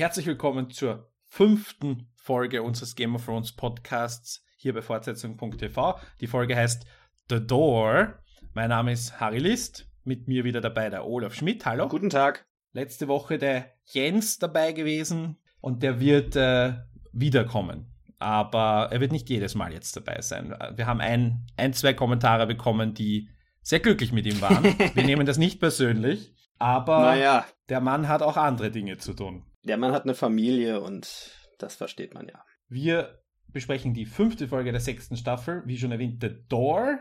Herzlich willkommen zur fünften Folge unseres Game of Thrones Podcasts hier bei Fortsetzung.tv. Die Folge heißt The Door. Mein Name ist Harry List. Mit mir wieder dabei der Olaf Schmidt. Hallo. Guten Tag. Letzte Woche der Jens dabei gewesen und der wird äh, wiederkommen. Aber er wird nicht jedes Mal jetzt dabei sein. Wir haben ein, ein, zwei Kommentare bekommen, die sehr glücklich mit ihm waren. Wir nehmen das nicht persönlich, aber naja. der Mann hat auch andere Dinge zu tun. Der Mann hat eine Familie und das versteht man ja. Wir besprechen die fünfte Folge der sechsten Staffel, wie schon erwähnt, The Door.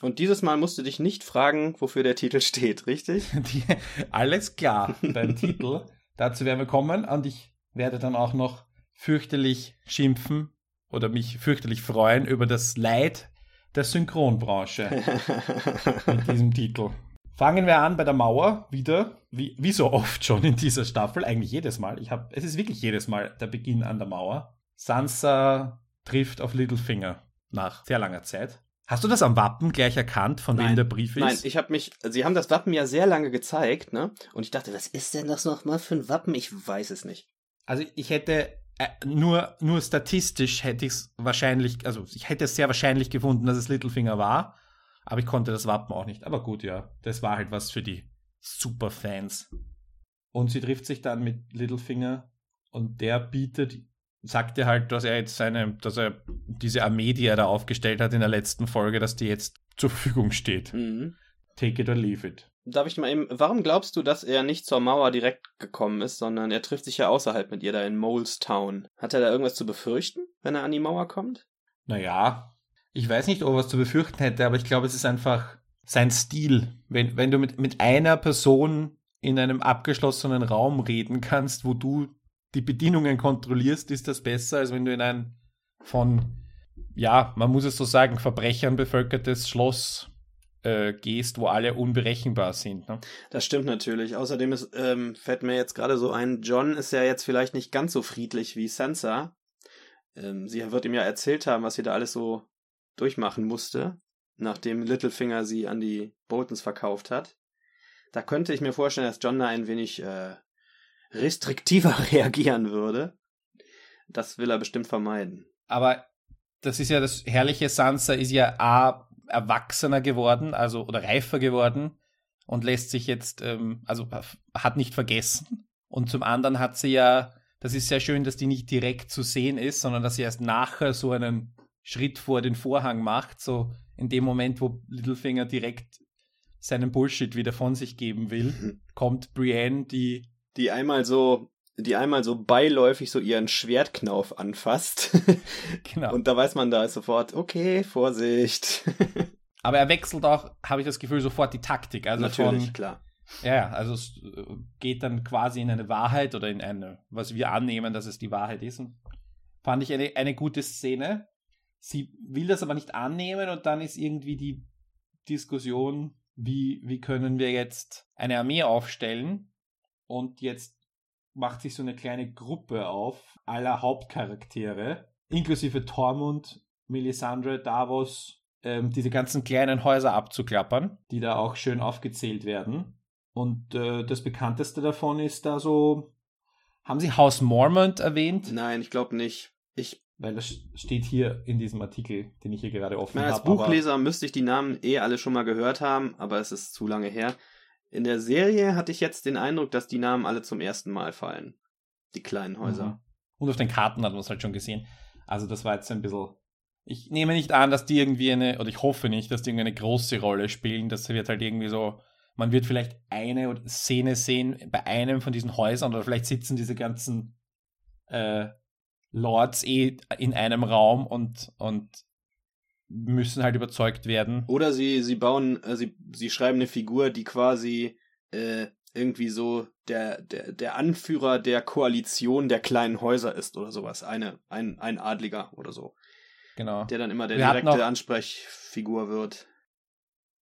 Und dieses Mal musst du dich nicht fragen, wofür der Titel steht, richtig? Die, alles klar beim Titel. Dazu werden wir kommen und ich werde dann auch noch fürchterlich schimpfen oder mich fürchterlich freuen über das Leid der Synchronbranche mit diesem Titel. Fangen wir an bei der Mauer wieder, wie, wie so oft schon in dieser Staffel, eigentlich jedes Mal. Ich hab, es ist wirklich jedes Mal der Beginn an der Mauer. Sansa trifft auf Littlefinger nach sehr langer Zeit. Hast du das am Wappen gleich erkannt, von nein, wem der Brief ist? Nein, ich habe mich, sie haben das Wappen ja sehr lange gezeigt, ne? Und ich dachte, was ist denn das nochmal für ein Wappen? Ich weiß es nicht. Also ich hätte äh, nur, nur statistisch hätte ich es wahrscheinlich, also ich hätte es sehr wahrscheinlich gefunden, dass es Littlefinger war. Aber ich konnte das Wappen auch nicht. Aber gut, ja, das war halt was für die Superfans. Und sie trifft sich dann mit Littlefinger und der bietet, sagt er halt, dass er jetzt seine, dass er diese Armee, die er da aufgestellt hat in der letzten Folge, dass die jetzt zur Verfügung steht. Mhm. Take it or leave it. Darf ich mal eben, warum glaubst du, dass er nicht zur Mauer direkt gekommen ist, sondern er trifft sich ja außerhalb mit ihr da in Molestown? Hat er da irgendwas zu befürchten, wenn er an die Mauer kommt? Naja, ich weiß nicht, ob er was zu befürchten hätte, aber ich glaube, es ist einfach sein Stil. Wenn, wenn du mit, mit einer Person in einem abgeschlossenen Raum reden kannst, wo du die Bedienungen kontrollierst, ist das besser, als wenn du in ein von, ja, man muss es so sagen, Verbrechern bevölkertes Schloss äh, gehst, wo alle unberechenbar sind. Ne? Das stimmt natürlich. Außerdem ist, ähm, fällt mir jetzt gerade so ein, John ist ja jetzt vielleicht nicht ganz so friedlich wie Sansa. Ähm, sie wird ihm ja erzählt haben, was sie da alles so durchmachen musste, nachdem Littlefinger sie an die Boltons verkauft hat. Da könnte ich mir vorstellen, dass John da ein wenig äh, restriktiver reagieren würde. Das will er bestimmt vermeiden. Aber das ist ja das herrliche, Sansa ist ja A, erwachsener geworden, also oder reifer geworden und lässt sich jetzt, ähm, also hat nicht vergessen. Und zum anderen hat sie ja, das ist sehr schön, dass die nicht direkt zu sehen ist, sondern dass sie erst nachher so einen Schritt vor den Vorhang macht, so in dem Moment, wo Littlefinger direkt seinen Bullshit wieder von sich geben will, kommt Brienne, die die einmal so die einmal so beiläufig so ihren Schwertknauf anfasst. genau. Und da weiß man da sofort, okay, Vorsicht. Aber er wechselt auch, habe ich das Gefühl, sofort die Taktik. Also Natürlich, von, klar. Ja, also es geht dann quasi in eine Wahrheit oder in eine, was wir annehmen, dass es die Wahrheit ist. Und fand ich eine, eine gute Szene. Sie will das aber nicht annehmen und dann ist irgendwie die Diskussion, wie, wie können wir jetzt eine Armee aufstellen? Und jetzt macht sich so eine kleine Gruppe auf aller Hauptcharaktere, inklusive Tormund, Melisandre, Davos, ähm, diese ganzen kleinen Häuser abzuklappern, die da auch schön aufgezählt werden. Und äh, das bekannteste davon ist da so. Haben Sie Haus Mormont erwähnt? Nein, ich glaube nicht. Ich weil das steht hier in diesem Artikel, den ich hier gerade offen habe. Als Buchleser müsste ich die Namen eh alle schon mal gehört haben, aber es ist zu lange her. In der Serie hatte ich jetzt den Eindruck, dass die Namen alle zum ersten Mal fallen. Die kleinen Häuser. Mhm. Und auf den Karten hat man es halt schon gesehen. Also das war jetzt ein bisschen. Ich nehme nicht an, dass die irgendwie eine, oder ich hoffe nicht, dass die irgendwie eine große Rolle spielen. Das wird halt irgendwie so, man wird vielleicht eine Szene sehen bei einem von diesen Häusern oder vielleicht sitzen diese ganzen äh, Lords eh in einem Raum und, und müssen halt überzeugt werden. Oder sie, sie bauen, äh, sie, sie schreiben eine Figur, die quasi äh, irgendwie so der, der, der Anführer der Koalition der kleinen Häuser ist oder sowas. Eine, ein, ein Adliger oder so. Genau. Der dann immer der Wir direkte Ansprechfigur wird.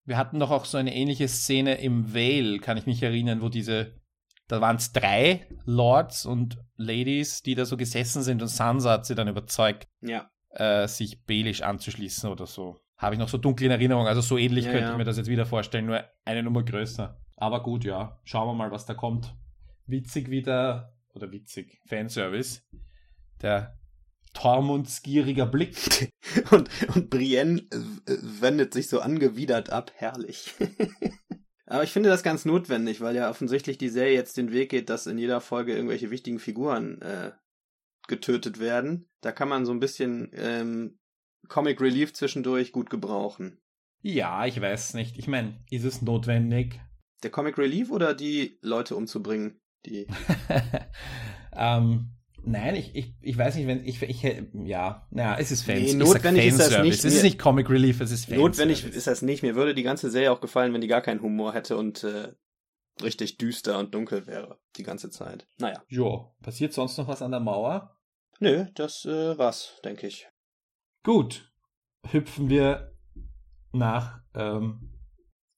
Wir hatten doch auch so eine ähnliche Szene im Vale, kann ich mich erinnern, wo diese, da waren es drei Lords und Ladies, die da so gesessen sind und Sansa hat sie dann überzeugt. Ja äh, sich Belisch anzuschließen oder so. Habe ich noch so dunkle in Erinnerung. Also so ähnlich ja, könnte ja. ich mir das jetzt wieder vorstellen, nur eine Nummer größer. Aber gut, ja. Schauen wir mal, was da kommt. Witzig, wie der oder witzig, Fanservice. Der Tormundsgieriger Blick. und, und Brienne wendet sich so angewidert ab. Herrlich. Aber ich finde das ganz notwendig, weil ja offensichtlich die Serie jetzt den Weg geht, dass in jeder Folge irgendwelche wichtigen Figuren äh, getötet werden. Da kann man so ein bisschen ähm, Comic Relief zwischendurch gut gebrauchen. Ja, ich weiß nicht. Ich meine, ist es notwendig? Der Comic Relief oder die Leute umzubringen? Die. ähm, nein, ich, ich, ich weiß nicht, wenn ich, ich ja, naja, es ist Fans. Nee, notwendig ist das nicht. Es ist nicht Comic Relief, es ist Fans. Notwendig ist das nicht. Mir würde die ganze Serie auch gefallen, wenn die gar keinen Humor hätte und äh, richtig düster und dunkel wäre die ganze Zeit. Naja. Jo, passiert sonst noch was an der Mauer? Nö, das äh, war's, denke ich. Gut, hüpfen wir nach, ähm,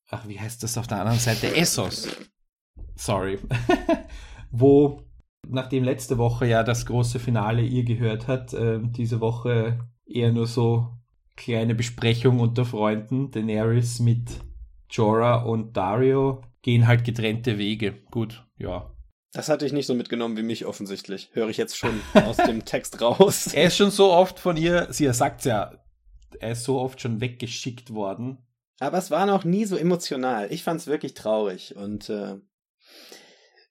ach, wie heißt das auf der anderen Seite? Essos. Sorry. Wo, nachdem letzte Woche ja das große Finale ihr gehört hat, äh, diese Woche eher nur so kleine Besprechung unter Freunden. Daenerys mit Jorah und Dario gehen halt getrennte Wege. Gut, ja. Das hatte ich nicht so mitgenommen wie mich offensichtlich. Höre ich jetzt schon aus dem Text raus. Er ist schon so oft von ihr, sie sagt ja, er ist so oft schon weggeschickt worden. Aber es war noch nie so emotional. Ich fand es wirklich traurig und äh,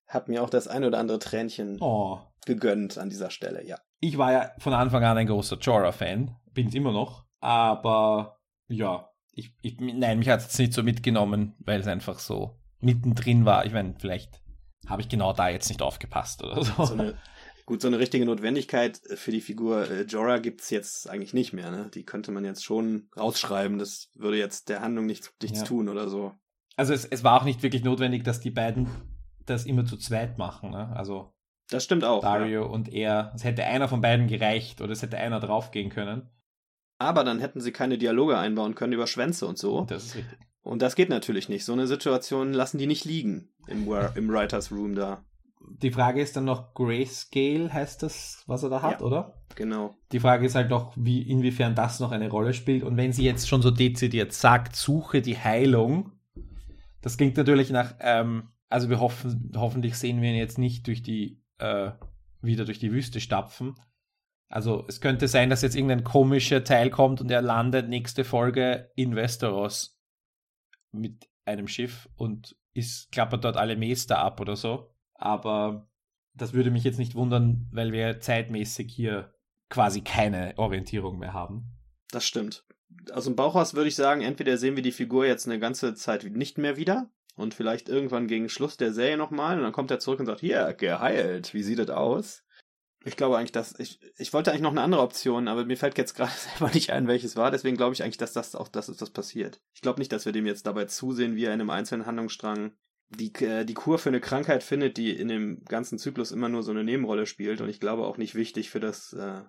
habe mir auch das ein oder andere Tränchen oh. gegönnt an dieser Stelle, ja. Ich war ja von Anfang an ein großer Jorah-Fan, bin es immer noch, aber ja, ich, ich nein, mich hat es nicht so mitgenommen, weil es einfach so mittendrin war. Ich meine, vielleicht habe ich genau da jetzt nicht aufgepasst oder so. so eine, gut, so eine richtige Notwendigkeit für die Figur äh, Jorah es jetzt eigentlich nicht mehr. Ne? Die könnte man jetzt schon rausschreiben. Das würde jetzt der Handlung nichts, nichts ja. tun oder so. Also es, es war auch nicht wirklich notwendig, dass die beiden das immer zu zweit machen. Ne? Also das stimmt auch. Dario ja. und er. Es hätte einer von beiden gereicht oder es hätte einer draufgehen können. Aber dann hätten sie keine Dialoge einbauen können über Schwänze und so. Das ist richtig. Und das geht natürlich nicht. So eine Situation lassen die nicht liegen im, im Writers Room da. Die Frage ist dann noch Grayscale, heißt das, was er da hat, ja, oder? Genau. Die Frage ist halt noch, wie, inwiefern das noch eine Rolle spielt. Und wenn sie jetzt schon so dezidiert sagt, suche die Heilung, das klingt natürlich nach, ähm, also wir hoffen, hoffentlich sehen wir ihn jetzt nicht durch die, äh, wieder durch die Wüste stapfen. Also es könnte sein, dass jetzt irgendein komischer Teil kommt und er landet nächste Folge in Westeros mit einem Schiff und ist, klappert dort alle Meister ab oder so. Aber das würde mich jetzt nicht wundern, weil wir zeitmäßig hier quasi keine Orientierung mehr haben. Das stimmt. Aus dem Bauchhaus würde ich sagen, entweder sehen wir die Figur jetzt eine ganze Zeit nicht mehr wieder und vielleicht irgendwann gegen Schluss der Serie nochmal und dann kommt er zurück und sagt, hier, geheilt, wie sieht das aus? Ich glaube eigentlich, dass ich, ich wollte eigentlich noch eine andere Option, aber mir fällt jetzt gerade selber nicht ein, welches war. Deswegen glaube ich eigentlich, dass das auch das ist, was passiert. Ich glaube nicht, dass wir dem jetzt dabei zusehen, wie er in einem einzelnen Handlungsstrang die, äh, die Kur für eine Krankheit findet, die in dem ganzen Zyklus immer nur so eine Nebenrolle spielt. Und ich glaube auch nicht wichtig für das äh,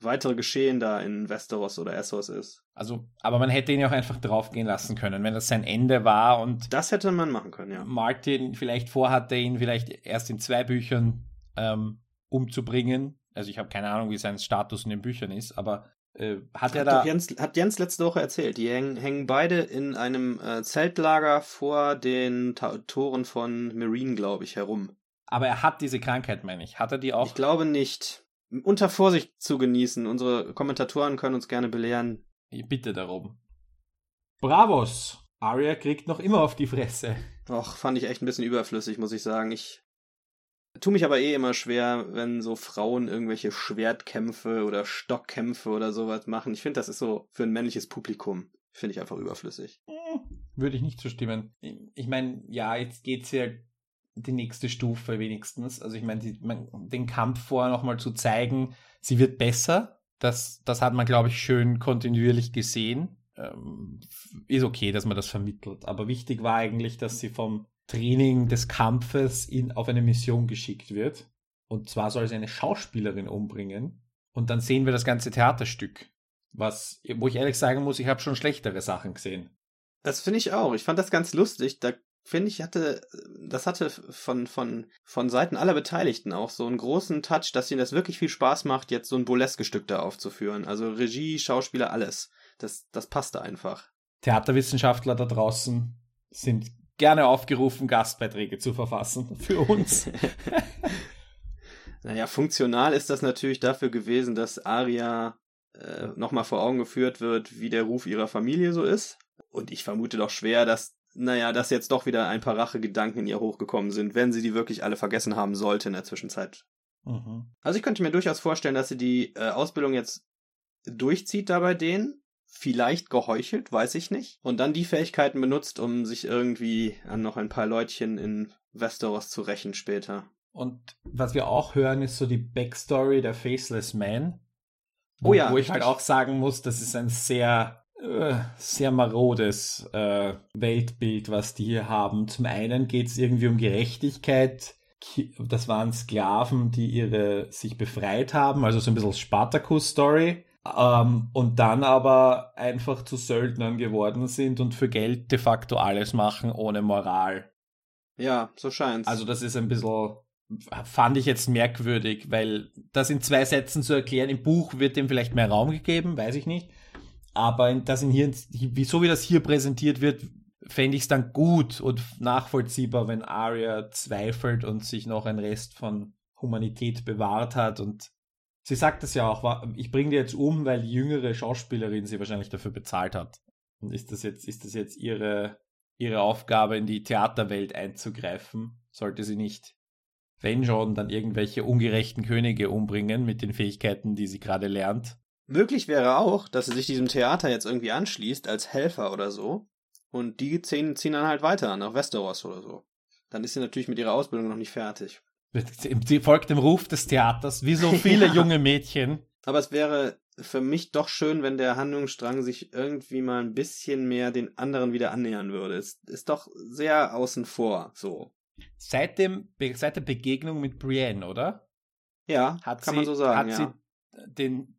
weitere Geschehen da in Westeros oder Essos ist. Also, aber man hätte ihn ja auch einfach draufgehen lassen können, wenn das sein Ende war und. Das hätte man machen können, ja. Martin vielleicht vorhatte, ihn vielleicht erst in zwei Büchern ähm, umzubringen. Also ich habe keine Ahnung, wie sein Status in den Büchern ist, aber äh, hat, hat er da. Jens, hat Jens letzte Woche erzählt. Die hängen, hängen beide in einem äh, Zeltlager vor den Ta Toren von Marine, glaube ich, herum. Aber er hat diese Krankheit, meine ich. Hat er die auch? Ich glaube nicht. Unter Vorsicht zu genießen. Unsere Kommentatoren können uns gerne belehren. Ich bitte darum. Bravos! Arya kriegt noch immer auf die Fresse. Och, fand ich echt ein bisschen überflüssig, muss ich sagen. Ich Tu mich aber eh immer schwer, wenn so Frauen irgendwelche Schwertkämpfe oder Stockkämpfe oder sowas machen. Ich finde, das ist so für ein männliches Publikum, finde ich einfach überflüssig. Hm, würde ich nicht zustimmen. Ich meine, ja, jetzt geht's ja die nächste Stufe wenigstens. Also ich meine, den Kampf vorher nochmal zu zeigen, sie wird besser. Das, das hat man, glaube ich, schön kontinuierlich gesehen. Ähm, ist okay, dass man das vermittelt. Aber wichtig war eigentlich, dass sie vom Training des Kampfes in, auf eine Mission geschickt wird. Und zwar soll sie eine Schauspielerin umbringen. Und dann sehen wir das ganze Theaterstück. Was, wo ich ehrlich sagen muss, ich habe schon schlechtere Sachen gesehen. Das finde ich auch. Ich fand das ganz lustig. Da finde ich, hatte, das hatte von, von, von Seiten aller Beteiligten auch so einen großen Touch, dass ihnen das wirklich viel Spaß macht, jetzt so ein burleske Stück da aufzuführen. Also Regie, Schauspieler, alles. Das, das passte einfach. Theaterwissenschaftler da draußen sind gerne aufgerufen, Gastbeiträge zu verfassen für uns. Naja, funktional ist das natürlich dafür gewesen, dass Arya äh, nochmal vor Augen geführt wird, wie der Ruf ihrer Familie so ist. Und ich vermute doch schwer, dass, naja, dass jetzt doch wieder ein paar Rachegedanken in ihr hochgekommen sind, wenn sie die wirklich alle vergessen haben sollte in der Zwischenzeit. Mhm. Also ich könnte mir durchaus vorstellen, dass sie die äh, Ausbildung jetzt durchzieht da bei denen. Vielleicht geheuchelt, weiß ich nicht. Und dann die Fähigkeiten benutzt, um sich irgendwie an noch ein paar Leutchen in Westeros zu rächen später. Und was wir auch hören, ist so die Backstory der Faceless Man. Oh ja. Wo ich halt auch sagen muss, das ist ein sehr, sehr marodes äh, Weltbild, was die hier haben. Zum einen geht es irgendwie um Gerechtigkeit. Das waren Sklaven, die ihre sich befreit haben, also so ein bisschen Spartacus-Story. Ähm, und dann aber einfach zu Söldnern geworden sind und für Geld de facto alles machen ohne Moral. Ja, so scheint's. Also das ist ein bisschen fand ich jetzt merkwürdig, weil das in zwei Sätzen zu erklären, im Buch wird dem vielleicht mehr Raum gegeben, weiß ich nicht. Aber das in hier, so wie das hier präsentiert wird, fände ich es dann gut und nachvollziehbar, wenn Arya zweifelt und sich noch ein Rest von Humanität bewahrt hat. Und sie sagt es ja auch, ich bringe die jetzt um, weil die jüngere Schauspielerin sie wahrscheinlich dafür bezahlt hat. Und ist das jetzt, ist das jetzt ihre, ihre Aufgabe, in die Theaterwelt einzugreifen? Sollte sie nicht wenn schon, dann irgendwelche ungerechten Könige umbringen mit den Fähigkeiten, die sie gerade lernt. Möglich wäre auch, dass sie sich diesem Theater jetzt irgendwie anschließt als Helfer oder so. Und die ziehen, ziehen dann halt weiter nach Westeros oder so. Dann ist sie natürlich mit ihrer Ausbildung noch nicht fertig. Sie folgt dem Ruf des Theaters, wie so viele ja. junge Mädchen. Aber es wäre für mich doch schön, wenn der Handlungsstrang sich irgendwie mal ein bisschen mehr den anderen wieder annähern würde. Es ist doch sehr außen vor, so. Seit, dem, seit der Begegnung mit Brienne, oder? Ja, hat kann sie, man so sagen. Hat ja. sie den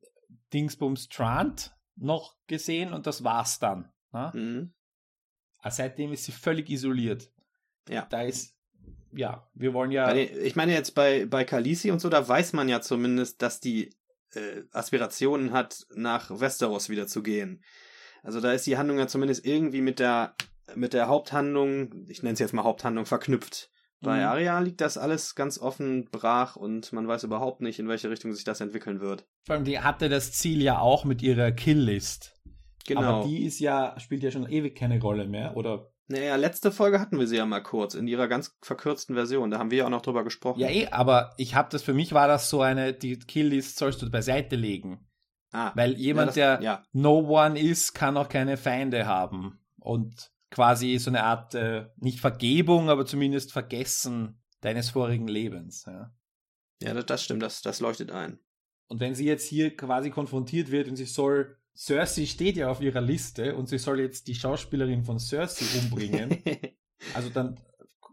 Dingsbums Trant noch gesehen und das war's dann. Ne? Mhm. Also seitdem ist sie völlig isoliert. Ja. Da ist, ja, wir wollen ja. Ich meine jetzt bei, bei Khaleesi und so, da weiß man ja zumindest, dass die äh, Aspirationen hat, nach Westeros wieder zu gehen. Also da ist die Handlung ja zumindest irgendwie mit der mit der Haupthandlung, ich nenne es jetzt mal Haupthandlung, verknüpft. Bei mhm. Aria liegt das alles ganz offen brach und man weiß überhaupt nicht, in welche Richtung sich das entwickeln wird. Vor allem, die hatte das Ziel ja auch mit ihrer Kill-List. Genau. Aber die ist ja, spielt ja schon ewig keine Rolle mehr, oder? Naja, letzte Folge hatten wir sie ja mal kurz, in ihrer ganz verkürzten Version. Da haben wir ja auch noch drüber gesprochen. Ja, eh, aber ich habe das, für mich war das so eine, die Kill-List sollst du beiseite legen. Ah. Weil jemand, ja, das, der ja. No One ist, kann auch keine Feinde haben. Und quasi so eine Art, äh, nicht Vergebung, aber zumindest Vergessen deines vorigen Lebens. Ja, ja das, das stimmt, das, das leuchtet ein. Und wenn sie jetzt hier quasi konfrontiert wird und sie soll, Cersei steht ja auf ihrer Liste und sie soll jetzt die Schauspielerin von Cersei umbringen, also dann,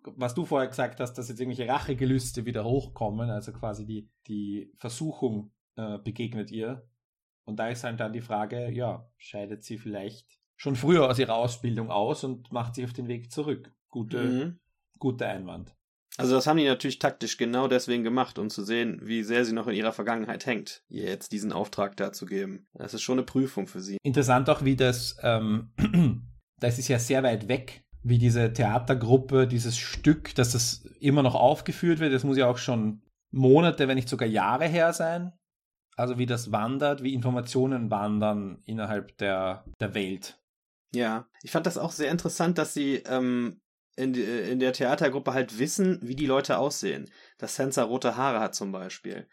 was du vorher gesagt hast, dass jetzt irgendwelche Rachegelüste wieder hochkommen, also quasi die, die Versuchung äh, begegnet ihr. Und da ist halt dann die Frage, ja, scheidet sie vielleicht schon früher aus ihrer Ausbildung aus und macht sich auf den Weg zurück. Gute, mhm. Guter Einwand. Also das haben die natürlich taktisch genau deswegen gemacht, um zu sehen, wie sehr sie noch in ihrer Vergangenheit hängt, ihr jetzt diesen Auftrag da zu geben. Das ist schon eine Prüfung für sie. Interessant auch, wie das, ähm, das ist ja sehr weit weg, wie diese Theatergruppe, dieses Stück, dass das immer noch aufgeführt wird, das muss ja auch schon Monate, wenn nicht sogar Jahre her sein. Also wie das wandert, wie Informationen wandern innerhalb der, der Welt. Ja, ich fand das auch sehr interessant, dass sie ähm, in, in der Theatergruppe halt wissen, wie die Leute aussehen. Dass Sansa rote Haare hat zum Beispiel.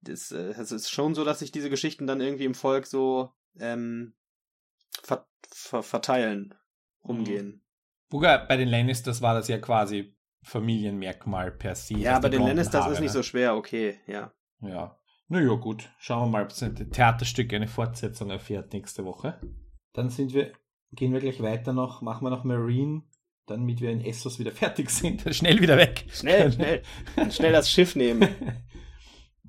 Das, äh, ist schon so, dass sich diese Geschichten dann irgendwie im Volk so ähm, ver ver verteilen, umgehen. Sogar bei den Lannisters war das ja quasi Familienmerkmal per se. Ja, bei den Lannisters ist nicht so schwer, okay, ja. Ja. Naja, gut. Schauen wir mal, ob das Theaterstück eine Fortsetzung erfährt nächste Woche. Dann sind wir gehen wir gleich weiter noch, machen wir noch Marine, damit wir in Essos wieder fertig sind. Schnell wieder weg. Schnell, schnell. schnell das Schiff nehmen.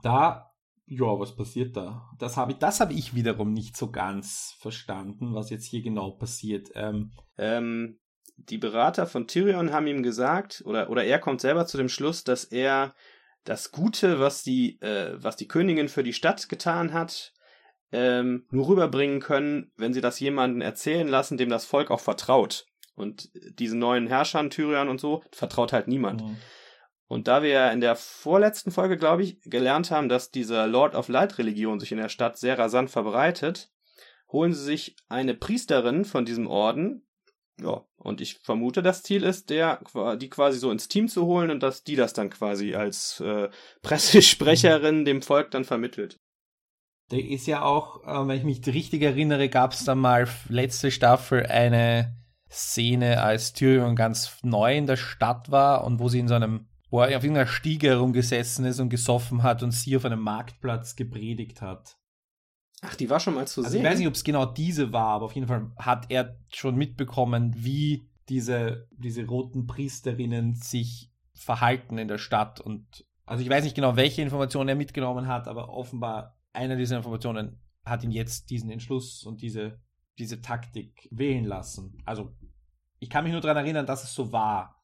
Da, ja, was passiert da? Das habe ich, das habe ich wiederum nicht so ganz verstanden, was jetzt hier genau passiert. Ähm, ähm, die Berater von Tyrion haben ihm gesagt, oder, oder er kommt selber zu dem Schluss, dass er das Gute, was die, äh, was die Königin für die Stadt getan hat, ähm, nur rüberbringen können, wenn sie das jemanden erzählen lassen, dem das Volk auch vertraut. Und diesen neuen Herrschern, Tyrion und so, vertraut halt niemand. Mhm. Und da wir ja in der vorletzten Folge, glaube ich, gelernt haben, dass diese Lord of Light Religion sich in der Stadt sehr rasant verbreitet, holen sie sich eine Priesterin von diesem Orden. Ja, und ich vermute, das Ziel ist, der, die quasi so ins Team zu holen und dass die das dann quasi als äh, Pressesprecherin dem Volk dann vermittelt. Da ist ja auch, äh, wenn ich mich richtig erinnere, gab es da mal letzte Staffel eine Szene, als Tyrion ganz neu in der Stadt war und wo sie in so einem wo er auf irgendeiner Stiege herumgesessen ist und gesoffen hat und sie auf einem Marktplatz gepredigt hat. Ach, die war schon mal zu also sehen. Ich weiß nicht, ob es genau diese war, aber auf jeden Fall hat er schon mitbekommen, wie diese, diese roten Priesterinnen sich verhalten in der Stadt. Und also ich weiß nicht genau, welche Informationen er mitgenommen hat, aber offenbar eine dieser Informationen hat ihn jetzt diesen Entschluss und diese, diese Taktik wählen lassen. Also ich kann mich nur daran erinnern, dass es so war.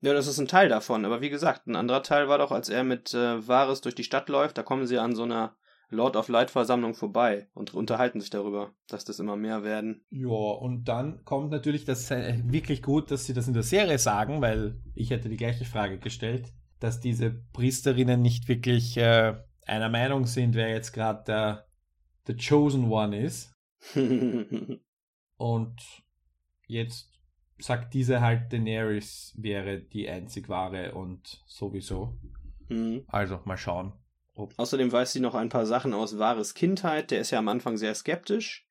Ja, das ist ein Teil davon. Aber wie gesagt, ein anderer Teil war doch, als er mit äh, Varys durch die Stadt läuft, da kommen sie an so einer Lord of Light Versammlung vorbei und unterhalten sich darüber, dass das immer mehr werden. Ja, und dann kommt natürlich das äh, wirklich gut, dass sie das in der Serie sagen, weil ich hätte die gleiche Frage gestellt, dass diese Priesterinnen nicht wirklich äh, einer Meinung sind, wer jetzt gerade der the chosen one ist. und jetzt sagt diese halt, Daenerys wäre die einzig wahre und sowieso. Mhm. Also mal schauen. Ob Außerdem weiß sie noch ein paar Sachen aus Wahres Kindheit. Der ist ja am Anfang sehr skeptisch.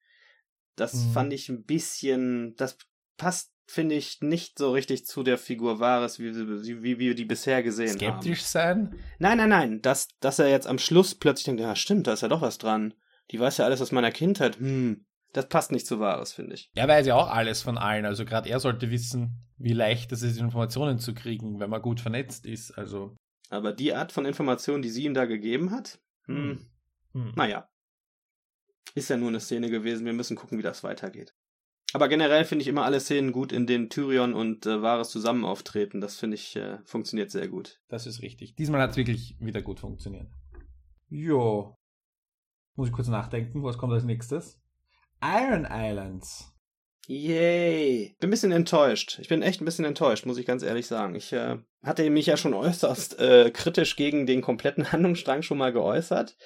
Das mhm. fand ich ein bisschen, das passt, finde ich, nicht so richtig zu der Figur Wahres, wie, wie, wie wir die bisher gesehen skeptisch haben. Skeptisch sein? Nein, nein, nein. Dass, dass er jetzt am Schluss plötzlich denkt, ja stimmt, da ist ja doch was dran. Die weiß ja alles aus meiner Kindheit. Hm, das passt nicht zu Wahres, finde ich. Er weiß ja auch alles von allen. Also gerade er sollte wissen, wie leicht es ist, Informationen zu kriegen, wenn man gut vernetzt ist. Also. Aber die Art von Informationen, die sie ihm da gegeben hat, hm, hm. hm. naja. Ist ja nur eine Szene gewesen. Wir müssen gucken, wie das weitergeht. Aber generell finde ich immer alle Szenen gut, in denen Tyrion und äh, Varys zusammen auftreten. Das finde ich äh, funktioniert sehr gut. Das ist richtig. Diesmal hat es wirklich wieder gut funktioniert. Jo. Muss ich kurz nachdenken, was kommt als nächstes? Iron Islands. Yay. Bin ein bisschen enttäuscht. Ich bin echt ein bisschen enttäuscht, muss ich ganz ehrlich sagen. Ich äh, hatte mich ja schon äußerst äh, kritisch gegen den kompletten Handlungsstrang schon mal geäußert.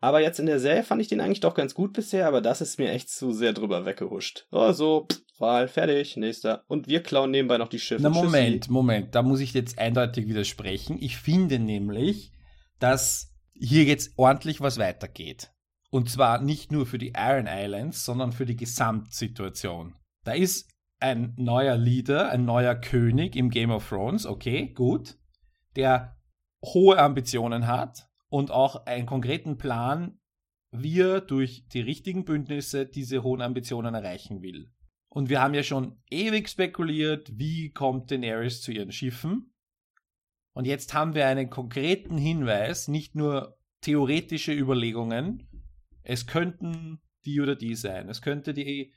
Aber jetzt in der Serie fand ich den eigentlich doch ganz gut bisher, aber das ist mir echt zu sehr drüber weggehuscht. Oh, so, Wahl, fertig, nächster. Und wir klauen nebenbei noch die Schiffe. Na, Moment, Tschüssi. Moment, da muss ich jetzt eindeutig widersprechen. Ich finde nämlich, dass hier jetzt ordentlich was weitergeht. Und zwar nicht nur für die Iron Islands, sondern für die Gesamtsituation. Da ist ein neuer Leader, ein neuer König im Game of Thrones, okay, gut, der hohe Ambitionen hat und auch einen konkreten Plan, wie er durch die richtigen Bündnisse diese hohen Ambitionen erreichen will. Und wir haben ja schon ewig spekuliert, wie kommt Daenerys zu ihren Schiffen. Und jetzt haben wir einen konkreten Hinweis, nicht nur theoretische Überlegungen, es könnten die oder die sein. Es könnte die,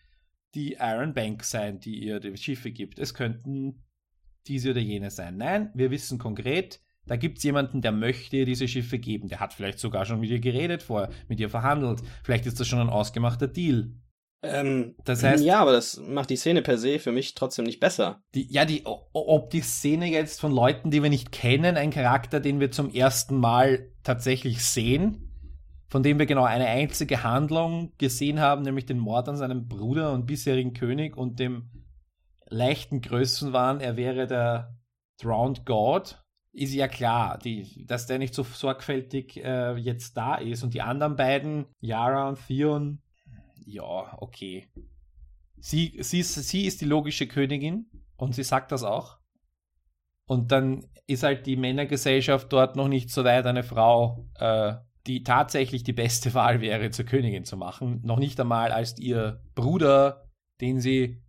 die Iron Bank sein, die ihr die Schiffe gibt. Es könnten diese oder jene sein. Nein, wir wissen konkret, da gibt es jemanden, der möchte ihr diese Schiffe geben. Der hat vielleicht sogar schon mit ihr geredet vorher, mit ihr verhandelt. Vielleicht ist das schon ein ausgemachter Deal. Ähm, das heißt, ja, aber das macht die Szene per se für mich trotzdem nicht besser. Die, ja, die, ob die Szene jetzt von Leuten, die wir nicht kennen, ein Charakter, den wir zum ersten Mal tatsächlich sehen, von dem wir genau eine einzige Handlung gesehen haben, nämlich den Mord an seinem Bruder und bisherigen König und dem leichten Größenwahn, er wäre der Drowned God, ist ja klar, die, dass der nicht so sorgfältig äh, jetzt da ist. Und die anderen beiden, Yara und Theon, ja, okay. Sie, sie, sie ist die logische Königin und sie sagt das auch. Und dann ist halt die Männergesellschaft dort noch nicht so weit, eine Frau äh, die tatsächlich die beste Wahl wäre, zur Königin zu machen. Noch nicht einmal als ihr Bruder, den sie,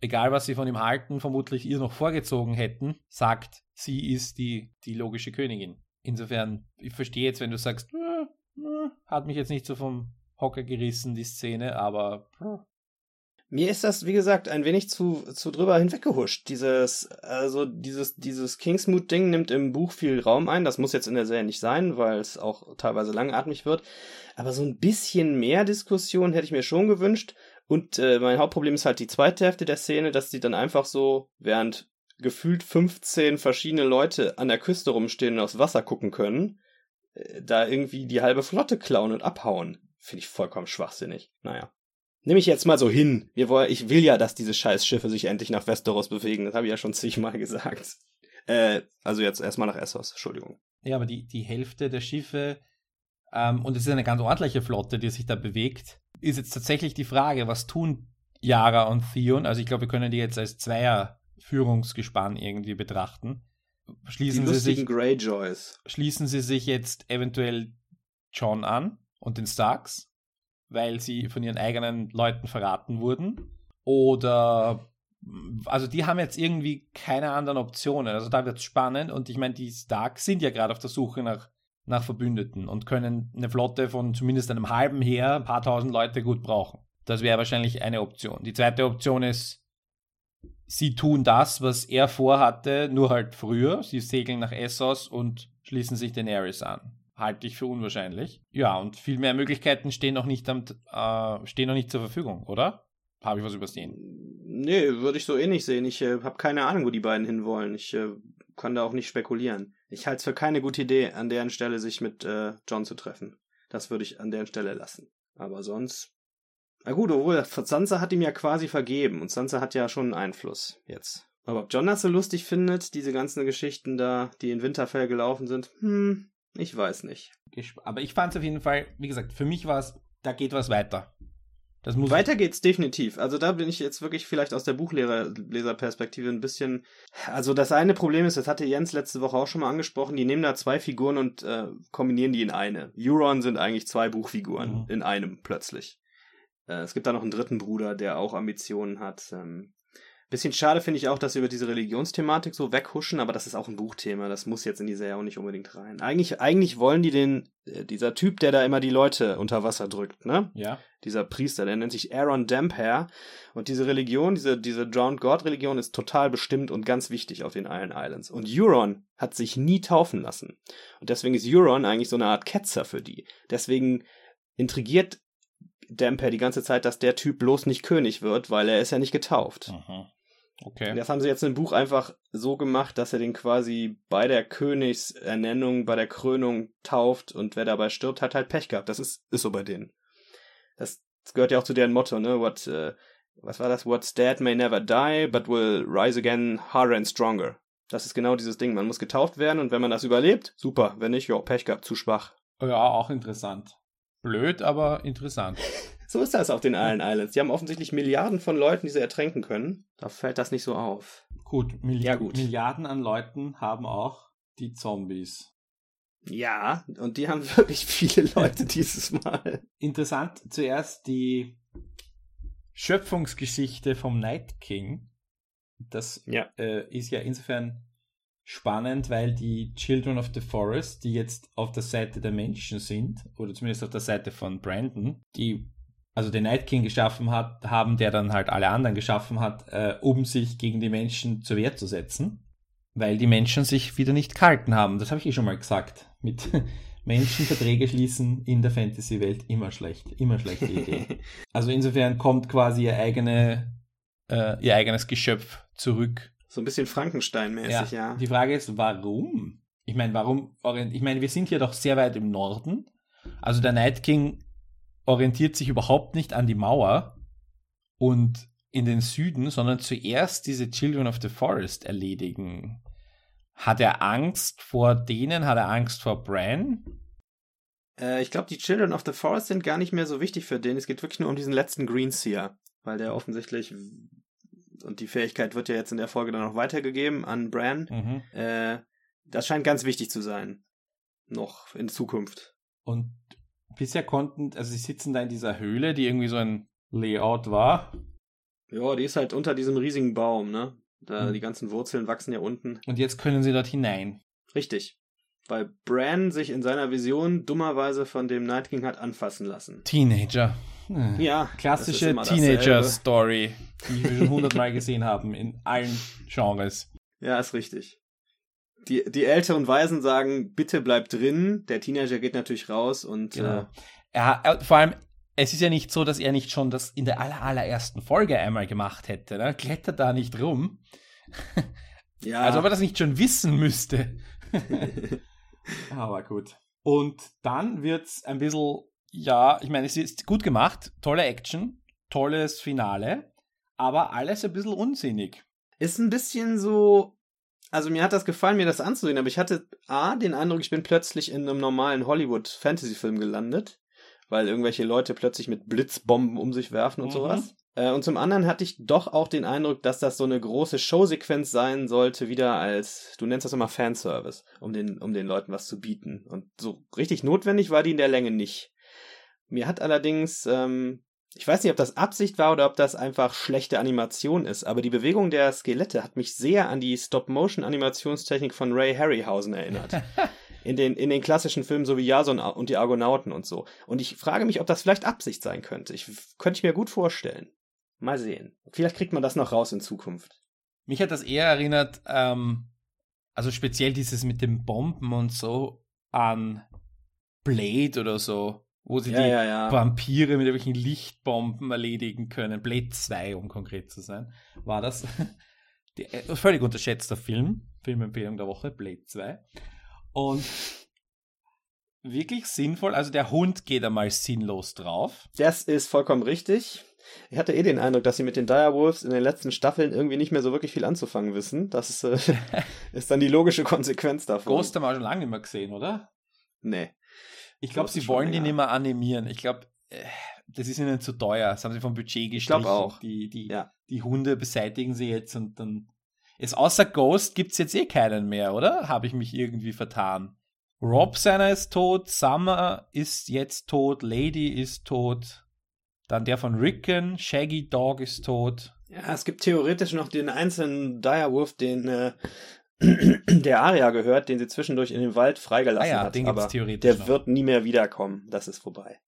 egal was sie von ihm halten, vermutlich ihr noch vorgezogen hätten, sagt, sie ist die, die logische Königin. Insofern, ich verstehe jetzt, wenn du sagst, äh, äh, hat mich jetzt nicht so vom Hocker gerissen, die Szene, aber äh, mir ist das, wie gesagt, ein wenig zu, zu drüber hinweggehuscht. Dieses, also dieses, dieses Kingsmood-Ding nimmt im Buch viel Raum ein. Das muss jetzt in der Serie nicht sein, weil es auch teilweise langatmig wird. Aber so ein bisschen mehr Diskussion hätte ich mir schon gewünscht. Und äh, mein Hauptproblem ist halt die zweite Hälfte der Szene, dass sie dann einfach so, während gefühlt 15 verschiedene Leute an der Küste rumstehen und aufs Wasser gucken können, äh, da irgendwie die halbe Flotte klauen und abhauen. Finde ich vollkommen schwachsinnig. Naja. Nehme ich jetzt mal so hin. Wir wollen, ich will ja, dass diese Scheißschiffe sich endlich nach Westeros bewegen. Das habe ich ja schon zigmal gesagt. Äh, also jetzt erstmal nach Essos, Entschuldigung. Ja, aber die, die Hälfte der Schiffe, ähm, und es ist eine ganz ordentliche Flotte, die sich da bewegt, ist jetzt tatsächlich die Frage, was tun Yara und Theon? Also ich glaube, wir können die jetzt als Zweier-Führungsgespann irgendwie betrachten. Schließen die sie sich Greyjoys. Schließen sie sich jetzt eventuell John an und den Starks, weil sie von ihren eigenen Leuten verraten wurden? Oder also die haben jetzt irgendwie keine anderen Optionen. Also da wird es spannend und ich meine, die Starks sind ja gerade auf der Suche nach, nach Verbündeten und können eine Flotte von zumindest einem halben Heer, ein paar tausend Leute gut brauchen. Das wäre wahrscheinlich eine Option. Die zweite Option ist, sie tun das, was er vorhatte, nur halt früher. Sie segeln nach Essos und schließen sich den Ares an. Halte ich für unwahrscheinlich. Ja, und viel mehr Möglichkeiten stehen noch nicht, am, äh, stehen noch nicht zur Verfügung, oder? Habe ich was übersehen? Nee, würde ich so ähnlich sehen. Ich äh, habe keine Ahnung, wo die beiden hinwollen. Ich äh, kann da auch nicht spekulieren. Ich halte es für keine gute Idee, an deren Stelle sich mit äh, John zu treffen. Das würde ich an deren Stelle lassen. Aber sonst. Na gut, obwohl Sansa hat ihm ja quasi vergeben und Sansa hat ja schon einen Einfluss jetzt. Aber ob John das so lustig findet, diese ganzen Geschichten da, die in Winterfell gelaufen sind, hm, ich weiß nicht. Aber ich fand es auf jeden Fall, wie gesagt, für mich war es, da geht was weiter. Das muss Weiter geht's definitiv. Also da bin ich jetzt wirklich vielleicht aus der Buchleserperspektive ein bisschen. Also das eine Problem ist, das hatte Jens letzte Woche auch schon mal angesprochen, die nehmen da zwei Figuren und äh, kombinieren die in eine. Euron sind eigentlich zwei Buchfiguren mhm. in einem plötzlich. Äh, es gibt da noch einen dritten Bruder, der auch Ambitionen hat. Ähm, Bisschen schade finde ich auch, dass sie über diese Religionsthematik so weghuschen, aber das ist auch ein Buchthema. Das muss jetzt in die Serie auch nicht unbedingt rein. Eigentlich, eigentlich wollen die den, äh, dieser Typ, der da immer die Leute unter Wasser drückt, ne? Ja. Dieser Priester, der nennt sich Aaron Damphair. Und diese Religion, diese, diese Drowned God Religion ist total bestimmt und ganz wichtig auf den Iron Islands. Und Euron hat sich nie taufen lassen. Und deswegen ist Euron eigentlich so eine Art Ketzer für die. Deswegen intrigiert Damper die ganze Zeit, dass der Typ bloß nicht König wird, weil er ist ja nicht getauft. Aha. Okay. Das haben sie jetzt im Buch einfach so gemacht, dass er den quasi bei der Königsernennung, bei der Krönung tauft und wer dabei stirbt, hat halt Pech gehabt. Das ist, ist so bei denen. Das, gehört ja auch zu deren Motto, ne? What, uh, was war das? What's dead may never die, but will rise again harder and stronger. Das ist genau dieses Ding. Man muss getauft werden und wenn man das überlebt, super. Wenn nicht, ja, Pech gehabt, zu schwach. Ja, auch interessant. Blöd, aber interessant. So ist das auf den Island Islands. Die haben offensichtlich Milliarden von Leuten, die sie ertränken können. Da fällt das nicht so auf. Gut, Milli ja, gut. Milliarden an Leuten haben auch die Zombies. Ja, und die haben wirklich viele Leute dieses Mal. Interessant zuerst die Schöpfungsgeschichte vom Night King. Das ja. Äh, ist ja insofern spannend, weil die Children of the Forest, die jetzt auf der Seite der Menschen sind, oder zumindest auf der Seite von Brandon, die also den Night King geschaffen hat, haben, der dann halt alle anderen geschaffen hat, äh, um sich gegen die Menschen zur Wehr zu setzen, weil die Menschen sich wieder nicht gehalten haben. Das habe ich eh schon mal gesagt. Mit Menschen Verträge schließen in der Fantasy-Welt immer schlecht, immer schlechte Idee. also insofern kommt quasi ihr eigene, äh, ihr eigenes Geschöpf zurück. So ein bisschen Frankenstein-mäßig, ja, ja. Die Frage ist, warum? Ich meine, warum? Ich meine, wir sind hier doch sehr weit im Norden. Also der Night King orientiert sich überhaupt nicht an die Mauer und in den Süden, sondern zuerst diese Children of the Forest erledigen. Hat er Angst vor denen? Hat er Angst vor Bran? Äh, ich glaube, die Children of the Forest sind gar nicht mehr so wichtig für den. Es geht wirklich nur um diesen letzten Greenseer, weil der offensichtlich und die Fähigkeit wird ja jetzt in der Folge dann noch weitergegeben an Bran. Mhm. Äh, das scheint ganz wichtig zu sein. Noch in Zukunft. Und bisher konnten, also sie sitzen da in dieser Höhle, die irgendwie so ein Layout war. Ja, die ist halt unter diesem riesigen Baum, ne? Da hm. die ganzen Wurzeln wachsen ja unten. Und jetzt können sie dort hinein. Richtig. Weil Bran sich in seiner Vision dummerweise von dem Night King hat anfassen lassen. Teenager. Ja. Klassische Teenager-Story, die wir schon hundertmal gesehen haben in allen Genres. Ja, ist richtig die, die älteren Weisen sagen, bitte bleib drin. Der Teenager geht natürlich raus und. Genau. Äh, er, er, vor allem, es ist ja nicht so, dass er nicht schon das in der aller, allerersten Folge einmal gemacht hätte. Ne? Klettert da nicht rum. Ja. Also ob er das nicht schon wissen müsste. Aber gut. Und dann wird es ein bisschen, ja, ich meine, es ist gut gemacht, tolle Action, tolles Finale, aber alles ein bisschen unsinnig. Ist ein bisschen so, also mir hat das gefallen, mir das anzusehen, aber ich hatte A, den Eindruck, ich bin plötzlich in einem normalen Hollywood-Fantasy-Film gelandet, weil irgendwelche Leute plötzlich mit Blitzbomben um sich werfen und mhm. sowas. Äh, und zum anderen hatte ich doch auch den Eindruck, dass das so eine große Showsequenz sein sollte, wieder als, du nennst das immer Fanservice, um den, um den Leuten was zu bieten. Und so richtig notwendig war die in der Länge nicht. Mir hat allerdings, ähm, ich weiß nicht, ob das Absicht war oder ob das einfach schlechte Animation ist, aber die Bewegung der Skelette hat mich sehr an die Stop-Motion-Animationstechnik von Ray Harryhausen erinnert. in den, in den klassischen Filmen, so wie Jason und die Argonauten und so. Und ich frage mich, ob das vielleicht Absicht sein könnte. Ich könnte ich mir gut vorstellen. Mal sehen. Vielleicht kriegt man das noch raus in Zukunft. Mich hat das eher erinnert, ähm, also speziell dieses mit den Bomben und so an Blade oder so, wo sie ja, die ja, ja. Vampire mit irgendwelchen Lichtbomben erledigen können. Blade 2, um konkret zu sein, war das. Die, äh, völlig unterschätzter Film. Filmempfehlung der Woche, Blade 2. Und wirklich sinnvoll, also der Hund geht einmal sinnlos drauf. Das ist vollkommen richtig. Ich hatte eh den Eindruck, dass sie mit den Direwolves in den letzten Staffeln irgendwie nicht mehr so wirklich viel anzufangen wissen. Das ist, äh, ist dann die logische Konsequenz davon. Ghost haben wir schon lange nicht mehr gesehen, oder? Nee. Ich glaube, sie wollen die nicht mehr animieren. Ich glaube, äh, das ist ihnen zu teuer. Das haben sie vom Budget gestrichen. Ich auch. Die, die, ja. die Hunde beseitigen sie jetzt und dann. Ist außer Ghost gibt es jetzt eh keinen mehr, oder? Habe ich mich irgendwie vertan? Rob seiner ist tot, Summer ist jetzt tot, Lady ist tot. Dann der von Ricken, Shaggy Dog ist tot. Ja, es gibt theoretisch noch den einzelnen Direwolf, den äh, der Aria gehört, den sie zwischendurch in den Wald freigelassen ah ja, hat. Den gibt's aber theoretisch der noch. wird nie mehr wiederkommen. Das ist vorbei.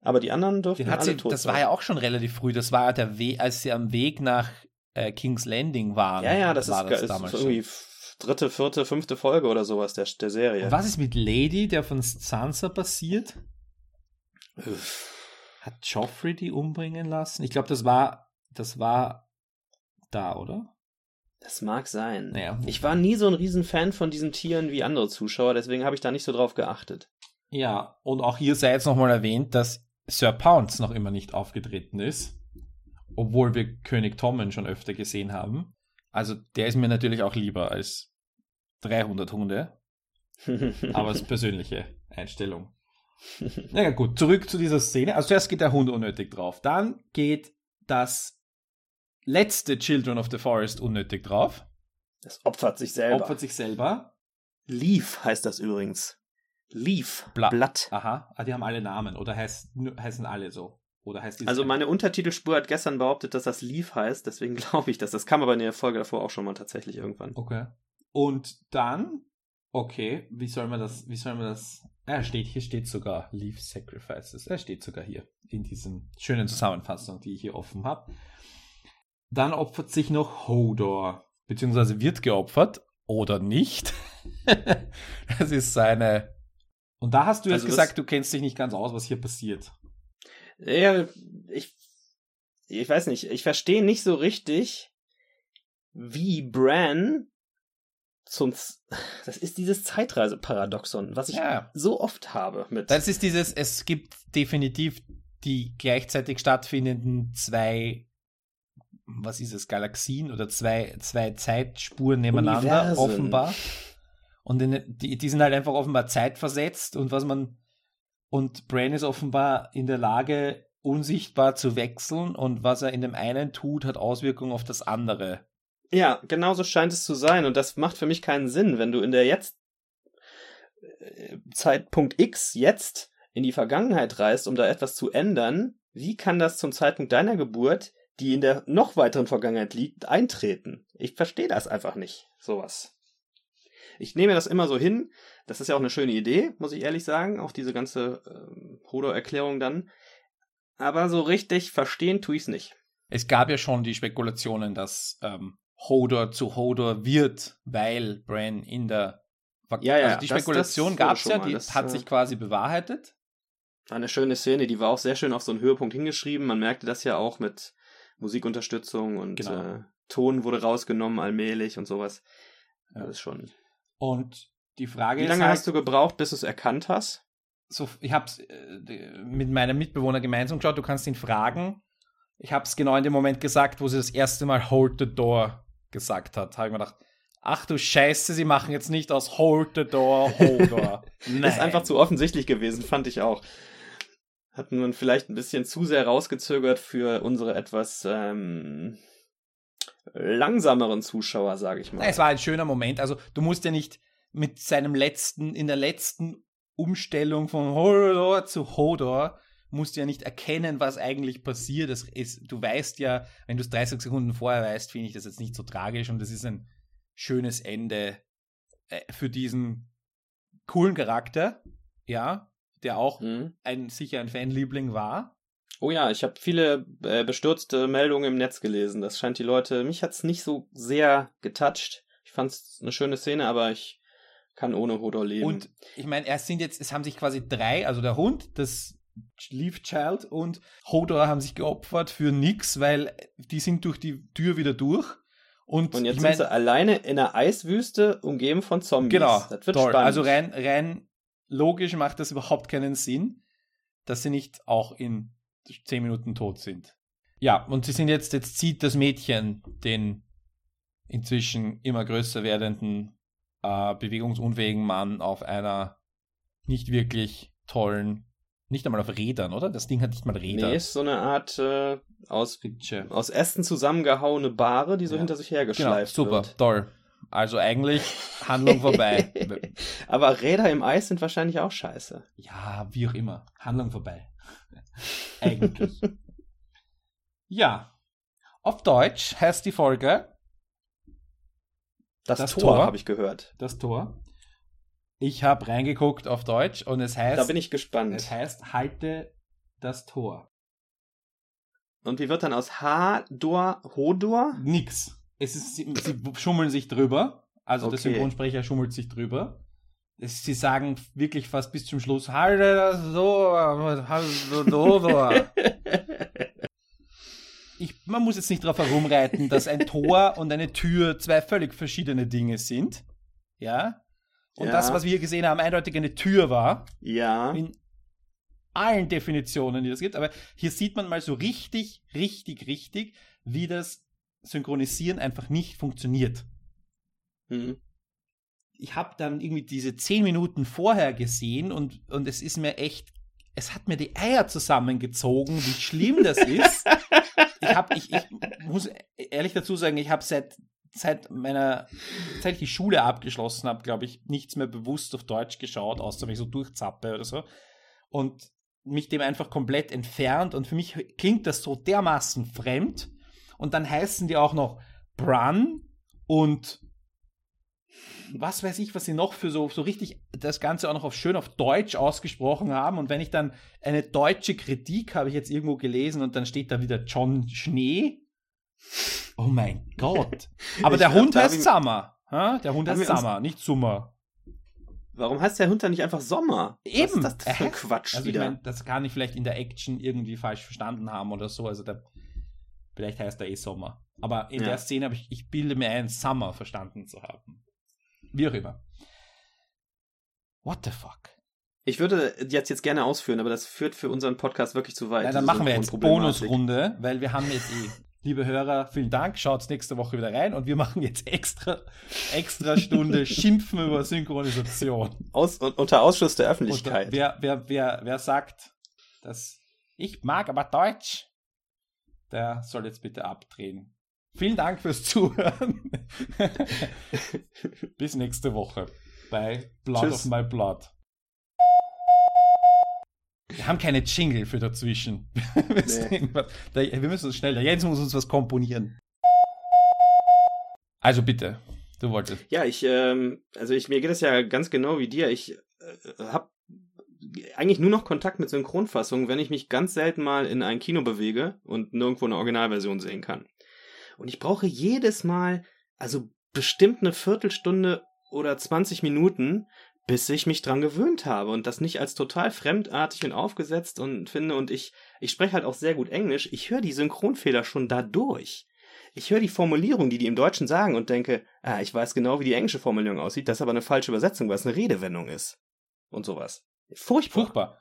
Aber die anderen dürfen den hat alle sie, tot Das sein. war ja auch schon relativ früh. Das war ja der Weg, als sie am Weg nach äh, King's Landing waren. Ja, ja, das, war ist, das ist irgendwie dritte, vierte, fünfte Folge oder sowas der, der Serie. Und was ist mit Lady, der von Sansa passiert? Hat Joffrey die umbringen lassen? Ich glaube, das war, das war da, oder? Das mag sein. Naja, ich war nie so ein Riesenfan von diesen Tieren wie andere Zuschauer, deswegen habe ich da nicht so drauf geachtet. Ja, und auch hier sei jetzt nochmal erwähnt, dass Sir Pounce noch immer nicht aufgetreten ist, obwohl wir König Tommen schon öfter gesehen haben. Also der ist mir natürlich auch lieber als 300 Hunde, aber es ist persönliche Einstellung. Na ja, gut, zurück zu dieser Szene. Also zuerst geht der Hund unnötig drauf. Dann geht das letzte Children of the Forest unnötig drauf. Das opfert sich selber. Opfert sich selber. Leaf heißt das übrigens. Leaf. Bla Blatt. Aha, ah, die haben alle Namen oder heißt, heißen alle so. Oder heißt also meine Untertitelspur hat gestern behauptet, dass das Leaf heißt, deswegen glaube ich das. Das kam aber in der Folge davor auch schon mal tatsächlich irgendwann. Okay. Und dann, okay, wie soll man das, wie soll man das er steht, hier steht sogar Leaf Sacrifices. Er steht sogar hier in diesen schönen Zusammenfassung, die ich hier offen habe. Dann opfert sich noch Hodor, beziehungsweise wird geopfert oder nicht. das ist seine. Und da hast du jetzt also gesagt, du kennst dich nicht ganz aus, was hier passiert. Ja, ich, ich weiß nicht, ich verstehe nicht so richtig, wie Bran zum, das ist dieses Zeitreiseparadoxon, was ich ja. so oft habe mit. Das ist dieses, es gibt definitiv die gleichzeitig stattfindenden zwei, was ist es, Galaxien oder zwei, zwei Zeitspuren nebeneinander, Universen. offenbar. Und in, die, die sind halt einfach offenbar zeitversetzt und was man, und Brain ist offenbar in der Lage, unsichtbar zu wechseln und was er in dem einen tut, hat Auswirkungen auf das andere. Ja, genau so scheint es zu sein. Und das macht für mich keinen Sinn, wenn du in der jetzt äh, Zeitpunkt X jetzt in die Vergangenheit reist, um da etwas zu ändern. Wie kann das zum Zeitpunkt deiner Geburt, die in der noch weiteren Vergangenheit liegt, eintreten? Ich verstehe das einfach nicht. Sowas. Ich nehme das immer so hin. Das ist ja auch eine schöne Idee, muss ich ehrlich sagen. Auch diese ganze äh, Hodor-Erklärung dann. Aber so richtig verstehen tue ich es nicht. Es gab ja schon die Spekulationen, dass ähm, Hodor zu Hodor wird, weil Bran in der Ver ja, ja, also die Spekulation gab es ja, die das, hat sich quasi bewahrheitet. Eine schöne Szene, die war auch sehr schön auf so einen Höhepunkt hingeschrieben. Man merkte das ja auch mit Musikunterstützung und genau. äh, Ton wurde rausgenommen allmählich und sowas. Ja. Das ist schon. Und die Frage Wie lange ist. hast du gebraucht, bis du es erkannt hast? So, ich habe es äh, mit meinem Mitbewohner gemeinsam geschaut, du kannst ihn fragen. Ich habe es genau in dem Moment gesagt, wo sie das erste Mal Hold the Door gesagt hat. Habe ich mir gedacht, ach du Scheiße, sie machen jetzt nicht aus Hold the Door, Hodor. Nein. Das ist einfach zu offensichtlich gewesen, fand ich auch. Hatten man vielleicht ein bisschen zu sehr rausgezögert für unsere etwas ähm, langsameren Zuschauer, sage ich mal. Es war ein schöner Moment. Also du musst ja nicht mit seinem letzten, in der letzten Umstellung von Hodor zu Hodor, musst du ja nicht erkennen, was eigentlich passiert. Ist, du weißt ja, wenn du es 30 Sekunden vorher weißt, finde ich das jetzt nicht so tragisch und das ist ein schönes Ende äh, für diesen coolen Charakter, ja, der auch mhm. ein sicher ein Fanliebling war. Oh ja, ich habe viele äh, bestürzte Meldungen im Netz gelesen. Das scheint die Leute, mich hat's nicht so sehr getoucht. Ich fand's eine schöne Szene, aber ich kann ohne Hodor leben. Und ich meine, es sind jetzt, es haben sich quasi drei, also der Hund, das Leaf Child und Hodor haben sich geopfert für nix, weil die sind durch die Tür wieder durch. Und, und jetzt ich mein, sind sie alleine in einer Eiswüste umgeben von Zombies. Genau. Das wird toll. spannend. Also rein, rein logisch macht das überhaupt keinen Sinn, dass sie nicht auch in zehn Minuten tot sind. Ja, und sie sind jetzt, jetzt zieht das Mädchen den inzwischen immer größer werdenden, äh, bewegungsunfähigen Mann auf einer nicht wirklich tollen, nicht einmal auf Rädern, oder? Das Ding hat nicht mal Räder. Nee, ist so eine Art äh, aus, aus Ästen zusammengehauene Bahre, die so ja. hinter sich hergeschleift genau, super, wird. toll. Also eigentlich Handlung vorbei. Aber Räder im Eis sind wahrscheinlich auch scheiße. Ja, wie auch immer. Handlung vorbei. eigentlich. ja. Auf Deutsch heißt die Folge Das, das Tor, Tor habe ich gehört. Das Tor. Ich habe reingeguckt auf Deutsch und es heißt. Da bin ich gespannt. Es heißt Halte das Tor. Und wie wird dann aus H-Dor Hodor? Nix. Es ist, sie, sie schummeln sich drüber. Also okay. der Synchronsprecher schummelt sich drüber. Es, sie sagen wirklich fast bis zum Schluss, halte das so, so, ich, man muss jetzt nicht darauf herumreiten, dass ein Tor und eine Tür zwei völlig verschiedene Dinge sind. Ja. Und ja. das, was wir hier gesehen haben, eindeutig eine Tür war. Ja. In allen Definitionen, die es gibt. Aber hier sieht man mal so richtig, richtig, richtig, wie das Synchronisieren einfach nicht funktioniert. Mhm. Ich habe dann irgendwie diese zehn Minuten vorher gesehen und, und es ist mir echt, es hat mir die Eier zusammengezogen, wie schlimm das ist. ich habe, ich, ich muss ehrlich dazu sagen, ich habe seit seit meiner, seit ich die Schule abgeschlossen habe, glaube ich, nichts mehr bewusst auf Deutsch geschaut, außer wenn ich so durchzappe oder so. Und mich dem einfach komplett entfernt. Und für mich klingt das so dermaßen fremd, und dann heißen die auch noch Brun und was weiß ich, was sie noch für so, so richtig das Ganze auch noch auf schön auf Deutsch ausgesprochen haben. Und wenn ich dann eine deutsche Kritik habe ich jetzt irgendwo gelesen und dann steht da wieder John Schnee. Oh mein Gott. Aber der Hund heißt Summer. Ha? Der Hund heißt Summer, nicht Summer. Warum heißt der Hund dann nicht einfach Sommer? Eben. Was ist das für Quatsch also wieder? Ich mein, das kann ich vielleicht in der Action irgendwie falsch verstanden haben oder so. Also der Vielleicht heißt er eh Sommer. Aber in ja. der Szene habe ich, ich bilde mir ein, Summer verstanden zu haben. Wie auch immer. What the fuck? Ich würde jetzt, jetzt gerne ausführen, aber das führt für unseren Podcast wirklich zu weit. Ja, dann machen wir jetzt Bonusrunde, weil wir haben jetzt eh, liebe Hörer, vielen Dank, schaut nächste Woche wieder rein und wir machen jetzt extra, extra Stunde Schimpfen über Synchronisation. Aus, unter Ausschluss der Öffentlichkeit. Und wer, wer, wer, wer sagt, dass ich mag aber Deutsch, der soll jetzt bitte abdrehen. Vielen Dank fürs Zuhören. Bis nächste Woche bei Blood Tschüss. of My Blood. Wir haben keine Jingle für dazwischen. Nee. wir müssen uns schnell, der Jens muss uns was komponieren. Also bitte, du wolltest. Ja, ich, ähm, also ich, mir geht es ja ganz genau wie dir. Ich äh, habe eigentlich nur noch Kontakt mit Synchronfassungen, wenn ich mich ganz selten mal in ein Kino bewege und nirgendwo eine Originalversion sehen kann. Und ich brauche jedes Mal, also bestimmt eine Viertelstunde oder 20 Minuten, bis ich mich dran gewöhnt habe und das nicht als total fremdartig und aufgesetzt und finde und ich ich spreche halt auch sehr gut Englisch. Ich höre die Synchronfehler schon dadurch. ich höre die Formulierung, die die im Deutschen sagen und denke, ah, ich weiß genau, wie die englische Formulierung aussieht, das ist aber eine falsche Übersetzung, weil es eine Redewendung ist. Und sowas. Furchtbar. Furchtbar.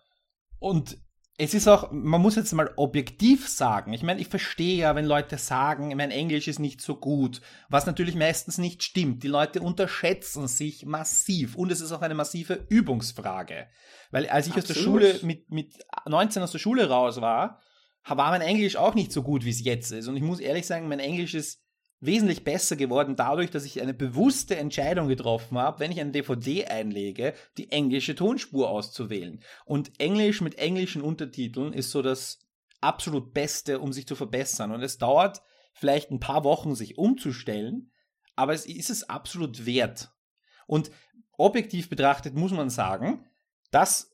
Und es ist auch, man muss jetzt mal objektiv sagen. Ich meine, ich verstehe ja, wenn Leute sagen, mein Englisch ist nicht so gut, was natürlich meistens nicht stimmt. Die Leute unterschätzen sich massiv und es ist auch eine massive Übungsfrage. Weil als ich Absolut. aus der Schule mit, mit 19 aus der Schule raus war, war mein Englisch auch nicht so gut, wie es jetzt ist. Und ich muss ehrlich sagen, mein Englisch ist wesentlich besser geworden dadurch, dass ich eine bewusste Entscheidung getroffen habe, wenn ich eine DVD einlege, die englische Tonspur auszuwählen. Und Englisch mit englischen Untertiteln ist so das absolut Beste, um sich zu verbessern. Und es dauert vielleicht ein paar Wochen, sich umzustellen, aber es ist es absolut wert. Und objektiv betrachtet muss man sagen, dass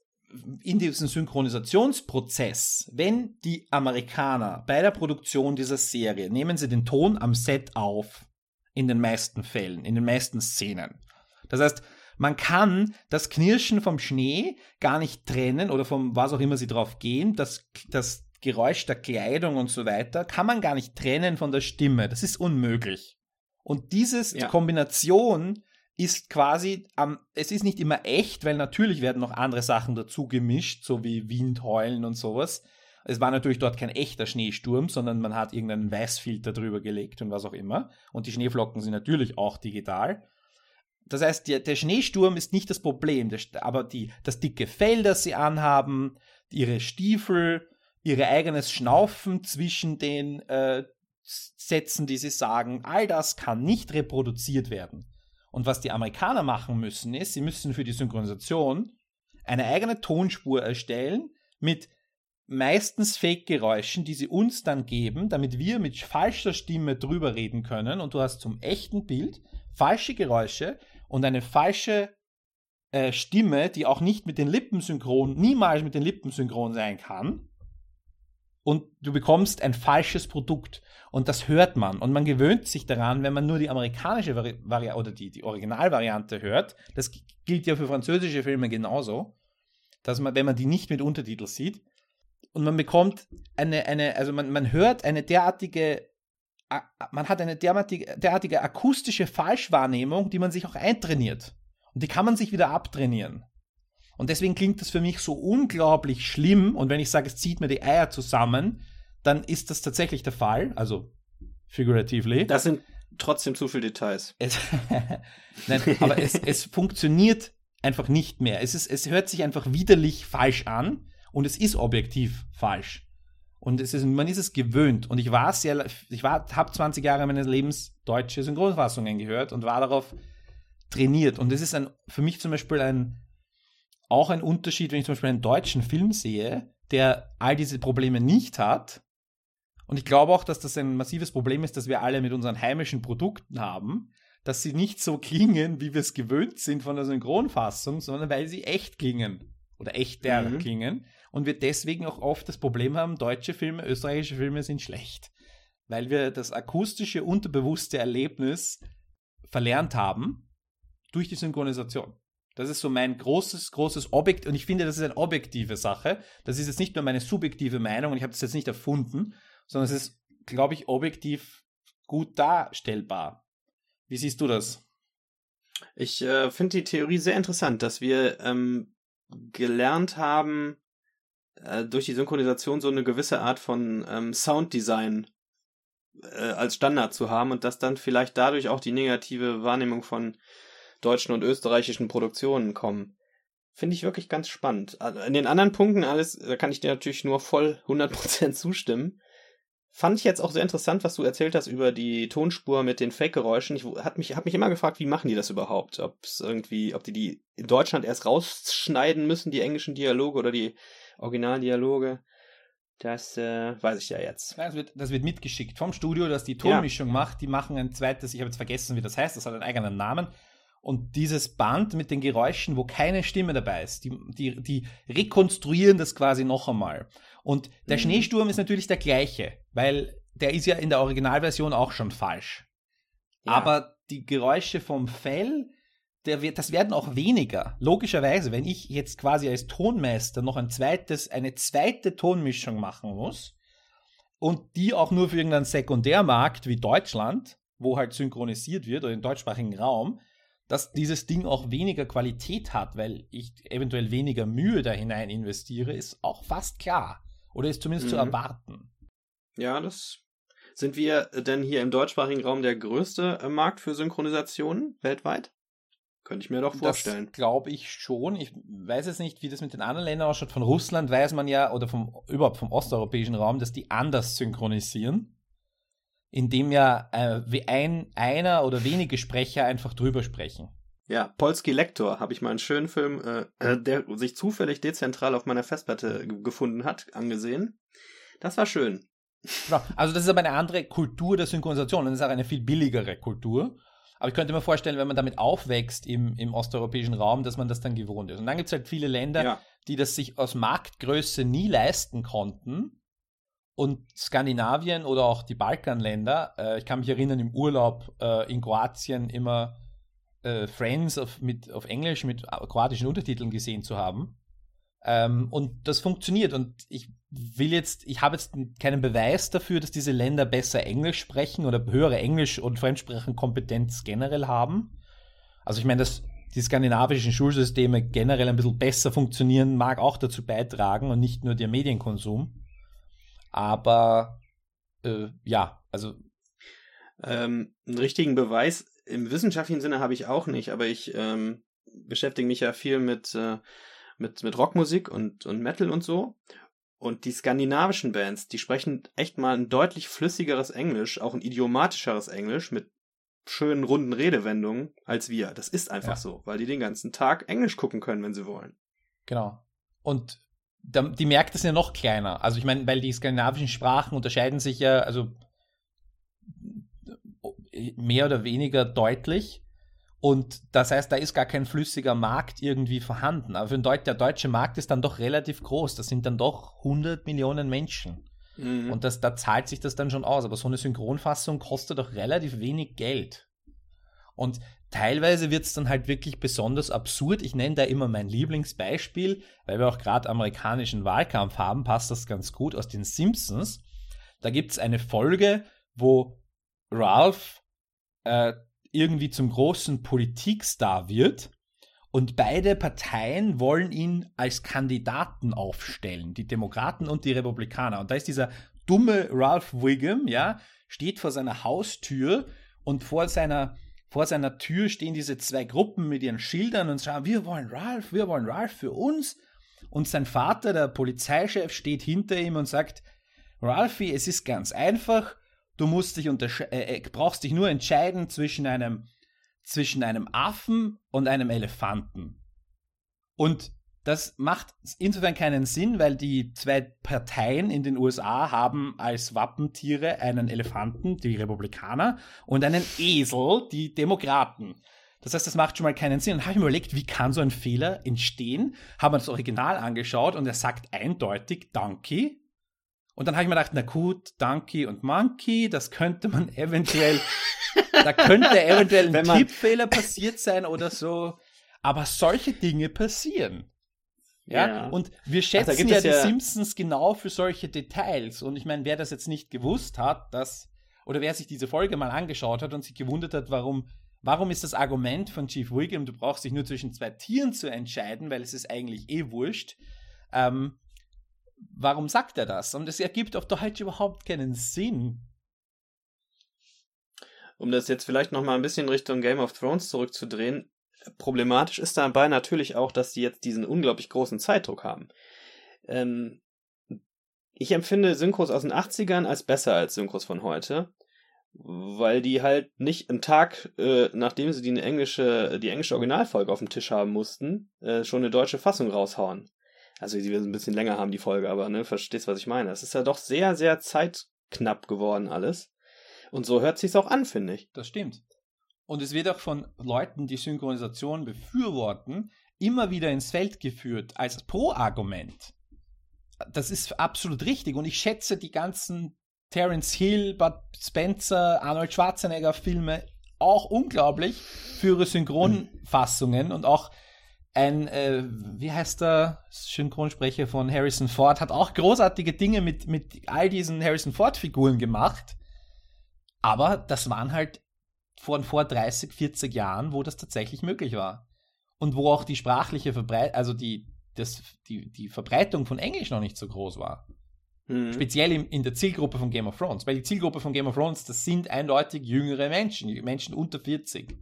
in diesem Synchronisationsprozess, wenn die Amerikaner bei der Produktion dieser Serie nehmen sie den Ton am Set auf, in den meisten Fällen, in den meisten Szenen. Das heißt, man kann das Knirschen vom Schnee gar nicht trennen oder vom was auch immer sie drauf gehen, das, das Geräusch der Kleidung und so weiter, kann man gar nicht trennen von der Stimme. Das ist unmöglich. Und diese ja. Kombination ist quasi, ähm, es ist nicht immer echt, weil natürlich werden noch andere Sachen dazu gemischt, so wie Wind, Heulen und sowas. Es war natürlich dort kein echter Schneesturm, sondern man hat irgendeinen Weißfilter drüber gelegt und was auch immer. Und die Schneeflocken sind natürlich auch digital. Das heißt, der, der Schneesturm ist nicht das Problem, der, aber die, das dicke Fell, das sie anhaben, ihre Stiefel, ihr eigenes Schnaufen zwischen den äh, Sätzen, die sie sagen, all das kann nicht reproduziert werden. Und was die Amerikaner machen müssen, ist, sie müssen für die Synchronisation eine eigene Tonspur erstellen mit meistens Fake-Geräuschen, die sie uns dann geben, damit wir mit falscher Stimme drüber reden können. Und du hast zum echten Bild falsche Geräusche und eine falsche äh, Stimme, die auch nicht mit den Lippen synchron, niemals mit den Lippen synchron sein kann und du bekommst ein falsches Produkt. Und das hört man. Und man gewöhnt sich daran, wenn man nur die amerikanische Variante oder die, die Originalvariante hört. Das gilt ja für französische Filme genauso. Dass man, wenn man die nicht mit Untertitel sieht, und man bekommt eine, eine also man, man hört eine derartige, man hat eine derartige, derartige akustische Falschwahrnehmung, die man sich auch eintrainiert. Und die kann man sich wieder abtrainieren. Und deswegen klingt das für mich so unglaublich schlimm. Und wenn ich sage, es zieht mir die Eier zusammen, dann ist das tatsächlich der Fall. Also figuratively. Das sind trotzdem zu viele Details. Es, Nein, aber es, es funktioniert einfach nicht mehr. Es, ist, es hört sich einfach widerlich falsch an und es ist objektiv falsch. Und es ist, man ist es gewöhnt. Und ich war sehr, ich war, habe 20 Jahre meines Lebens deutsche Synchronfassungen gehört und war darauf trainiert. Und es ist ein, für mich zum Beispiel ein, auch ein Unterschied, wenn ich zum Beispiel einen deutschen Film sehe, der all diese Probleme nicht hat. Und ich glaube auch, dass das ein massives Problem ist, dass wir alle mit unseren heimischen Produkten haben, dass sie nicht so klingen, wie wir es gewöhnt sind von der Synchronfassung, sondern weil sie echt klingen oder echter mhm. klingen. Und wir deswegen auch oft das Problem haben, deutsche Filme, österreichische Filme sind schlecht. Weil wir das akustische, unterbewusste Erlebnis verlernt haben durch die Synchronisation. Das ist so mein großes, großes Objekt und ich finde, das ist eine objektive Sache. Das ist jetzt nicht nur meine subjektive Meinung und ich habe das jetzt nicht erfunden, sondern es ist, glaube ich, objektiv gut darstellbar. Wie siehst du das? Ich äh, finde die Theorie sehr interessant, dass wir ähm, gelernt haben, äh, durch die Synchronisation so eine gewisse Art von ähm, Sounddesign äh, als Standard zu haben und dass dann vielleicht dadurch auch die negative Wahrnehmung von deutschen und österreichischen Produktionen kommen. Finde ich wirklich ganz spannend. Also in den anderen Punkten alles, da kann ich dir natürlich nur voll 100% zustimmen. Fand ich jetzt auch sehr interessant, was du erzählt hast über die Tonspur mit den Fake-Geräuschen. Ich habe mich, hab mich immer gefragt, wie machen die das überhaupt? Ob es irgendwie, ob die die in Deutschland erst rausschneiden müssen, die englischen Dialoge oder die Originaldialoge. Das äh, weiß ich ja jetzt. das, wird, das wird mitgeschickt vom Studio, das die Tonmischung ja. macht. Die machen ein zweites, ich habe jetzt vergessen, wie das heißt, das hat einen eigenen Namen. Und dieses Band mit den Geräuschen, wo keine Stimme dabei ist, die, die, die rekonstruieren das quasi noch einmal. Und der mhm. Schneesturm ist natürlich der gleiche, weil der ist ja in der Originalversion auch schon falsch. Ja. Aber die Geräusche vom Fell, der wird, das werden auch weniger. Logischerweise, wenn ich jetzt quasi als Tonmeister noch ein zweites, eine zweite Tonmischung machen muss, und die auch nur für irgendeinen Sekundärmarkt wie Deutschland, wo halt synchronisiert wird oder im deutschsprachigen Raum, dass dieses Ding auch weniger Qualität hat, weil ich eventuell weniger Mühe da hinein investiere, ist auch fast klar. Oder ist zumindest mhm. zu erwarten. Ja, das sind wir denn hier im deutschsprachigen Raum der größte äh, Markt für Synchronisationen weltweit? Könnte ich mir doch vorstellen. Glaube ich schon. Ich weiß jetzt nicht, wie das mit den anderen Ländern ausschaut. Von Russland weiß man ja, oder vom, überhaupt vom osteuropäischen Raum, dass die anders synchronisieren. Indem ja äh, wie ein, einer oder wenige Sprecher einfach drüber sprechen. Ja, Polski Lektor habe ich mal einen schönen Film, äh, äh der sich zufällig dezentral auf meiner Festplatte gefunden hat, angesehen. Das war schön. Genau. Also das ist aber eine andere Kultur der Synchronisation und das ist auch eine viel billigere Kultur. Aber ich könnte mir vorstellen, wenn man damit aufwächst im, im osteuropäischen Raum, dass man das dann gewohnt ist. Und dann gibt es halt viele Länder, ja. die das sich aus Marktgröße nie leisten konnten. Und Skandinavien oder auch die Balkanländer, äh, ich kann mich erinnern, im Urlaub äh, in Kroatien immer äh, Friends auf, mit, auf Englisch mit kroatischen Untertiteln gesehen zu haben. Ähm, und das funktioniert. Und ich will jetzt, ich habe jetzt keinen Beweis dafür, dass diese Länder besser Englisch sprechen oder höhere Englisch- und Fremdsprachenkompetenz generell haben. Also ich meine, dass die skandinavischen Schulsysteme generell ein bisschen besser funktionieren, mag auch dazu beitragen und nicht nur der Medienkonsum. Aber äh, ja, also. Ähm, einen richtigen Beweis im wissenschaftlichen Sinne habe ich auch nicht, aber ich ähm, beschäftige mich ja viel mit, äh, mit, mit Rockmusik und, und Metal und so. Und die skandinavischen Bands, die sprechen echt mal ein deutlich flüssigeres Englisch, auch ein idiomatischeres Englisch mit schönen runden Redewendungen als wir. Das ist einfach ja. so, weil die den ganzen Tag Englisch gucken können, wenn sie wollen. Genau. Und die Märkte sind ja noch kleiner. Also ich meine, weil die skandinavischen Sprachen unterscheiden sich ja, also mehr oder weniger deutlich. Und das heißt, da ist gar kein flüssiger Markt irgendwie vorhanden. Aber für den Deut der deutsche Markt ist dann doch relativ groß. Das sind dann doch 100 Millionen Menschen. Mhm. Und das, da zahlt sich das dann schon aus. Aber so eine Synchronfassung kostet doch relativ wenig Geld. Und teilweise wird es dann halt wirklich besonders absurd. Ich nenne da immer mein Lieblingsbeispiel, weil wir auch gerade amerikanischen Wahlkampf haben, passt das ganz gut aus den Simpsons. Da gibt es eine Folge, wo Ralph äh, irgendwie zum großen Politikstar wird. Und beide Parteien wollen ihn als Kandidaten aufstellen, die Demokraten und die Republikaner. Und da ist dieser dumme Ralph Wiggum, ja, steht vor seiner Haustür und vor seiner, vor seiner Tür stehen diese zwei Gruppen mit ihren Schildern und sagen, wir wollen Ralph, wir wollen Ralph für uns. Und sein Vater, der Polizeichef, steht hinter ihm und sagt, Ralphie, es ist ganz einfach, Du musst dich äh, äh, brauchst dich nur entscheiden zwischen einem, zwischen einem Affen und einem Elefanten. Und das macht insofern keinen Sinn, weil die zwei Parteien in den USA haben als Wappentiere einen Elefanten, die Republikaner, und einen Esel, die Demokraten. Das heißt, das macht schon mal keinen Sinn. Und habe ich mir überlegt, wie kann so ein Fehler entstehen? Haben wir das Original angeschaut und er sagt eindeutig Donkey und dann habe ich mir gedacht, na gut, Donkey und Monkey, das könnte man eventuell, da könnte eventuell ein Tippfehler passiert sein oder so. Aber solche Dinge passieren. Ja, ja. und wir schätzen also ja die ja Simpsons genau für solche Details. Und ich meine, wer das jetzt nicht gewusst hat, dass, oder wer sich diese Folge mal angeschaut hat und sich gewundert hat, warum, warum ist das Argument von Chief Wiggum, du brauchst dich nur zwischen zwei Tieren zu entscheiden, weil es ist eigentlich eh wurscht, ähm, warum sagt er das? Und es ergibt auf Deutsch überhaupt keinen Sinn. Um das jetzt vielleicht noch mal ein bisschen Richtung Game of Thrones zurückzudrehen, problematisch ist dabei natürlich auch, dass die jetzt diesen unglaublich großen Zeitdruck haben. Ähm, ich empfinde Synchros aus den 80ern als besser als Synchros von heute, weil die halt nicht einen Tag, äh, nachdem sie die englische, die englische Originalfolge auf dem Tisch haben mussten, äh, schon eine deutsche Fassung raushauen. Also die wir ein bisschen länger haben, die Folge, aber ne, verstehst, was ich meine. Es ist ja doch sehr, sehr zeitknapp geworden alles. Und so hört sich's auch an, finde ich. Das stimmt. Und es wird auch von Leuten, die Synchronisation befürworten, immer wieder ins Feld geführt als Pro-Argument. Das ist absolut richtig. Und ich schätze die ganzen Terence Hill, Bud Spencer, Arnold Schwarzenegger Filme auch unglaublich für ihre Synchronfassungen und auch ein, äh, wie heißt der Synchronsprecher von Harrison Ford, hat auch großartige Dinge mit, mit all diesen Harrison Ford-Figuren gemacht. Aber das waren halt von vor 30, 40 Jahren, wo das tatsächlich möglich war. Und wo auch die sprachliche Verbreitung, also die, das, die, die Verbreitung von Englisch noch nicht so groß war. Mhm. Speziell in, in der Zielgruppe von Game of Thrones. Weil die Zielgruppe von Game of Thrones, das sind eindeutig jüngere Menschen, Menschen unter 40.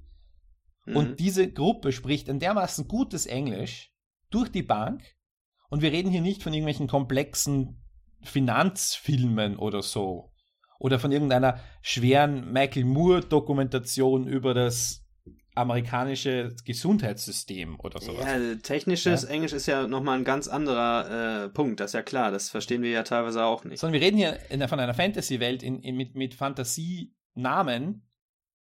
Mhm. Und diese Gruppe spricht ein dermaßen gutes Englisch durch die Bank. Und wir reden hier nicht von irgendwelchen komplexen Finanzfilmen oder so. Oder von irgendeiner schweren Michael Moore-Dokumentation über das amerikanische Gesundheitssystem oder sowas. Ja, technisches ja. Englisch ist ja nochmal ein ganz anderer äh, Punkt, das ist ja klar, das verstehen wir ja teilweise auch nicht. Sondern wir reden hier in, von einer Fantasy-Welt in, in, mit, mit Fantasienamen,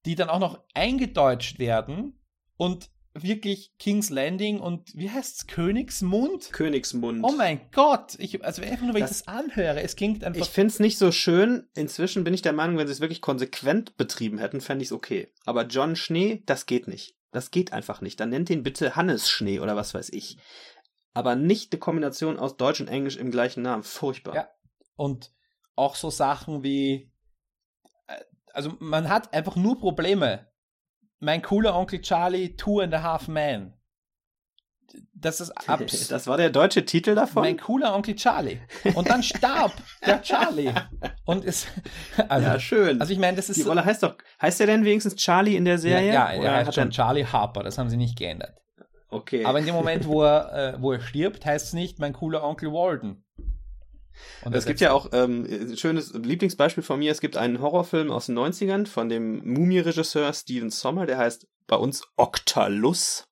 die dann auch noch eingedeutscht werden und wirklich King's Landing und wie heißt's? Königsmund? Königsmund. Oh mein Gott! Ich, also einfach nur, wenn das, ich das anhöre, es klingt einfach. Ich find's nicht so schön. Inzwischen bin ich der Meinung, wenn sie es wirklich konsequent betrieben hätten, fände ich's okay. Aber John Schnee, das geht nicht. Das geht einfach nicht. Dann nennt ihn bitte Hannes Schnee oder was weiß ich. Aber nicht eine Kombination aus Deutsch und Englisch im gleichen Namen. Furchtbar. Ja. Und auch so Sachen wie also man hat einfach nur Probleme. Mein cooler Onkel Charlie, Two and a Half Man. Das ist abs Das war der deutsche Titel davon? Mein cooler Onkel Charlie. Und dann starb der Charlie. Und ist, also, ja, schön. Also ich meine, das ist. Die Rolle heißt doch, heißt der denn wenigstens Charlie in der Serie? Ja, ja er heißt schon Charlie Harper, das haben sie nicht geändert. Okay. Aber in dem Moment, wo er, äh, wo er stirbt, heißt es nicht mein cooler Onkel Walden. Und es gibt ja auch ähm, ein schönes Lieblingsbeispiel von mir. Es gibt einen Horrorfilm aus den 90ern von dem Mumie-Regisseur Steven Sommer, der heißt bei uns Octalus.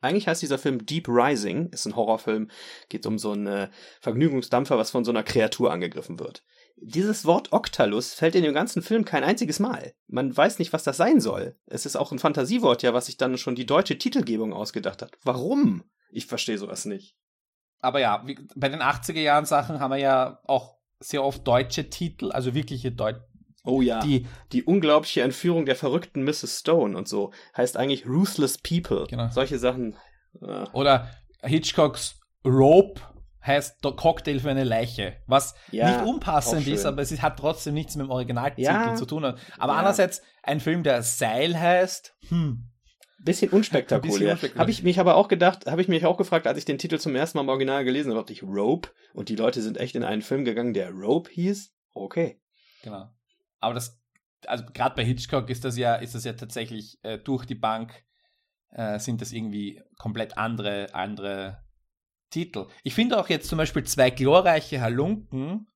Eigentlich heißt dieser Film Deep Rising, ist ein Horrorfilm, geht um so einen äh, Vergnügungsdampfer, was von so einer Kreatur angegriffen wird. Dieses Wort Octalus fällt in dem ganzen Film kein einziges Mal. Man weiß nicht, was das sein soll. Es ist auch ein Fantasiewort, ja, was sich dann schon die deutsche Titelgebung ausgedacht hat. Warum? Ich verstehe sowas nicht aber ja, wie, bei den 80er Jahren Sachen haben wir ja auch sehr oft deutsche Titel, also wirkliche deutsche. Oh ja. Die, die unglaubliche Entführung der verrückten Mrs. Stone und so heißt eigentlich Ruthless People. Genau. Solche Sachen. Äh. Oder Hitchcocks Rope heißt Cocktail für eine Leiche, was ja, nicht unpassend ist, aber es hat trotzdem nichts mit dem Originaltitel ja, zu tun. Aber ja. andererseits ein Film, der Seil heißt, hm, Bisschen unspektakulär. Habe ich mich aber auch gedacht, habe ich mich auch gefragt, als ich den Titel zum ersten Mal im Original gelesen habe, dachte ich, Rope. Und die Leute sind echt in einen Film gegangen, der Rope hieß. Okay. Genau. Aber das, also gerade bei Hitchcock ist das ja, ist das ja tatsächlich äh, durch die Bank äh, sind das irgendwie komplett andere, andere Titel. Ich finde auch jetzt zum Beispiel zwei glorreiche Halunken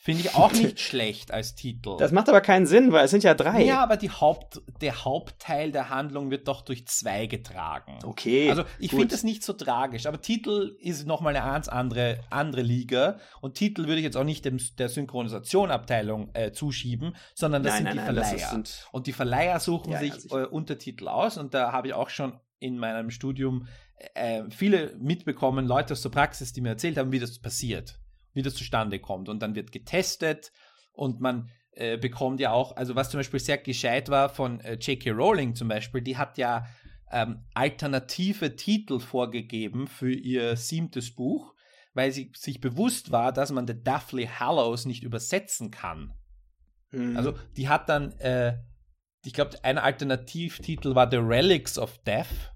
Finde ich auch nicht schlecht als Titel. Das macht aber keinen Sinn, weil es sind ja drei. Ja, aber Haupt, der Hauptteil der Handlung wird doch durch zwei getragen. Okay. Also ich finde das nicht so tragisch, aber Titel ist nochmal eine ganz andere, andere Liga. Und Titel würde ich jetzt auch nicht dem, der Synchronisationabteilung äh, zuschieben, sondern das nein, sind nein, die nein, Verleiher. Sind... Und die Verleiher suchen ja, sich äh, Untertitel aus und da habe ich auch schon in meinem Studium äh, viele mitbekommen, Leute aus der Praxis, die mir erzählt haben, wie das passiert wie das zustande kommt. Und dann wird getestet und man äh, bekommt ja auch, also was zum Beispiel sehr gescheit war von äh, J.K. Rowling zum Beispiel, die hat ja ähm, alternative Titel vorgegeben für ihr siebtes Buch, weil sie sich bewusst war, dass man The Deathly Hallows nicht übersetzen kann. Mhm. Also die hat dann, äh, ich glaube, ein Alternativtitel war The Relics of Death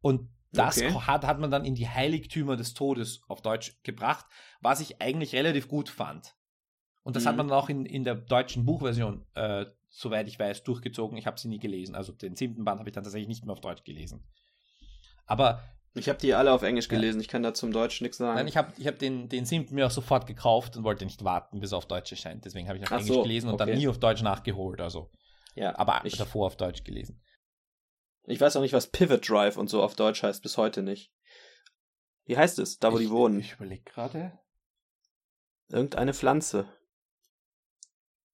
und das okay. hat, hat man dann in die Heiligtümer des Todes auf Deutsch gebracht, was ich eigentlich relativ gut fand. Und das mhm. hat man dann auch in, in der deutschen Buchversion, äh, soweit ich weiß, durchgezogen. Ich habe sie nie gelesen. Also den siebten Band habe ich dann tatsächlich nicht mehr auf Deutsch gelesen. Aber. Ich habe die alle auf Englisch gelesen. Ja. Ich kann da zum Deutsch nichts sagen. Nein, ich habe ich hab den, den siebten mir auch sofort gekauft und wollte nicht warten, bis er auf Deutsch erscheint. Deswegen habe ich auf Ach Englisch so, gelesen und okay. dann nie auf Deutsch nachgeholt. Also. Ja, aber ich, davor auf Deutsch gelesen. Ich weiß auch nicht, was Pivot Drive und so auf Deutsch heißt, bis heute nicht. Wie heißt es, da wo ich, die wohnen? Ich überlege gerade. Irgendeine Pflanze.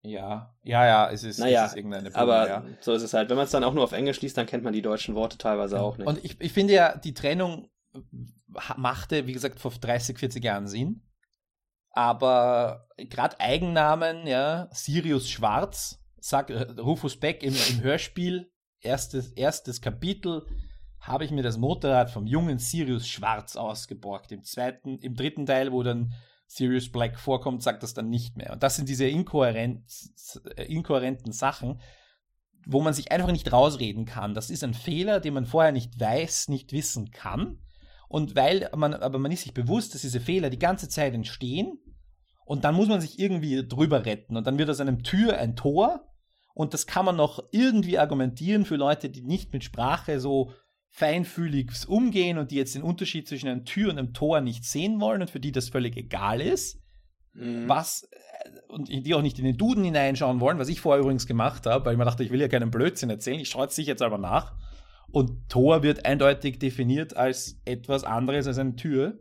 Ja, ja, ja, es ist, naja, es ist irgendeine Blume, Aber ja. so ist es halt. Wenn man es dann auch nur auf Englisch liest, dann kennt man die deutschen Worte teilweise auch nicht. Und ich, ich finde ja, die Trennung machte, wie gesagt, vor 30, 40 Jahren Sinn. Aber gerade Eigennamen, ja, Sirius Schwarz, sagt Rufus Beck im, im Hörspiel, erstes, erstes Kapitel habe ich mir das Motorrad vom jungen Sirius Schwarz ausgeborgt. Im zweiten, im dritten Teil, wo dann Sirius Black vorkommt, sagt das dann nicht mehr. Und das sind diese inkohärent, äh, inkohärenten Sachen, wo man sich einfach nicht rausreden kann. Das ist ein Fehler, den man vorher nicht weiß, nicht wissen kann. Und weil man, aber man ist sich bewusst, dass diese Fehler die ganze Zeit entstehen. Und dann muss man sich irgendwie drüber retten. Und dann wird aus einem Tür ein Tor. Und das kann man noch irgendwie argumentieren für Leute, die nicht mit Sprache so feinfühlig umgehen und die jetzt den Unterschied zwischen einer Tür und einem Tor nicht sehen wollen und für die das völlig egal ist. Mhm. Was und die auch nicht in den Duden hineinschauen wollen, was ich vorher übrigens gemacht habe, weil ich mir dachte, ich will ja keinen Blödsinn erzählen, ich schaue es sich jetzt aber nach. Und Tor wird eindeutig definiert als etwas anderes als eine Tür.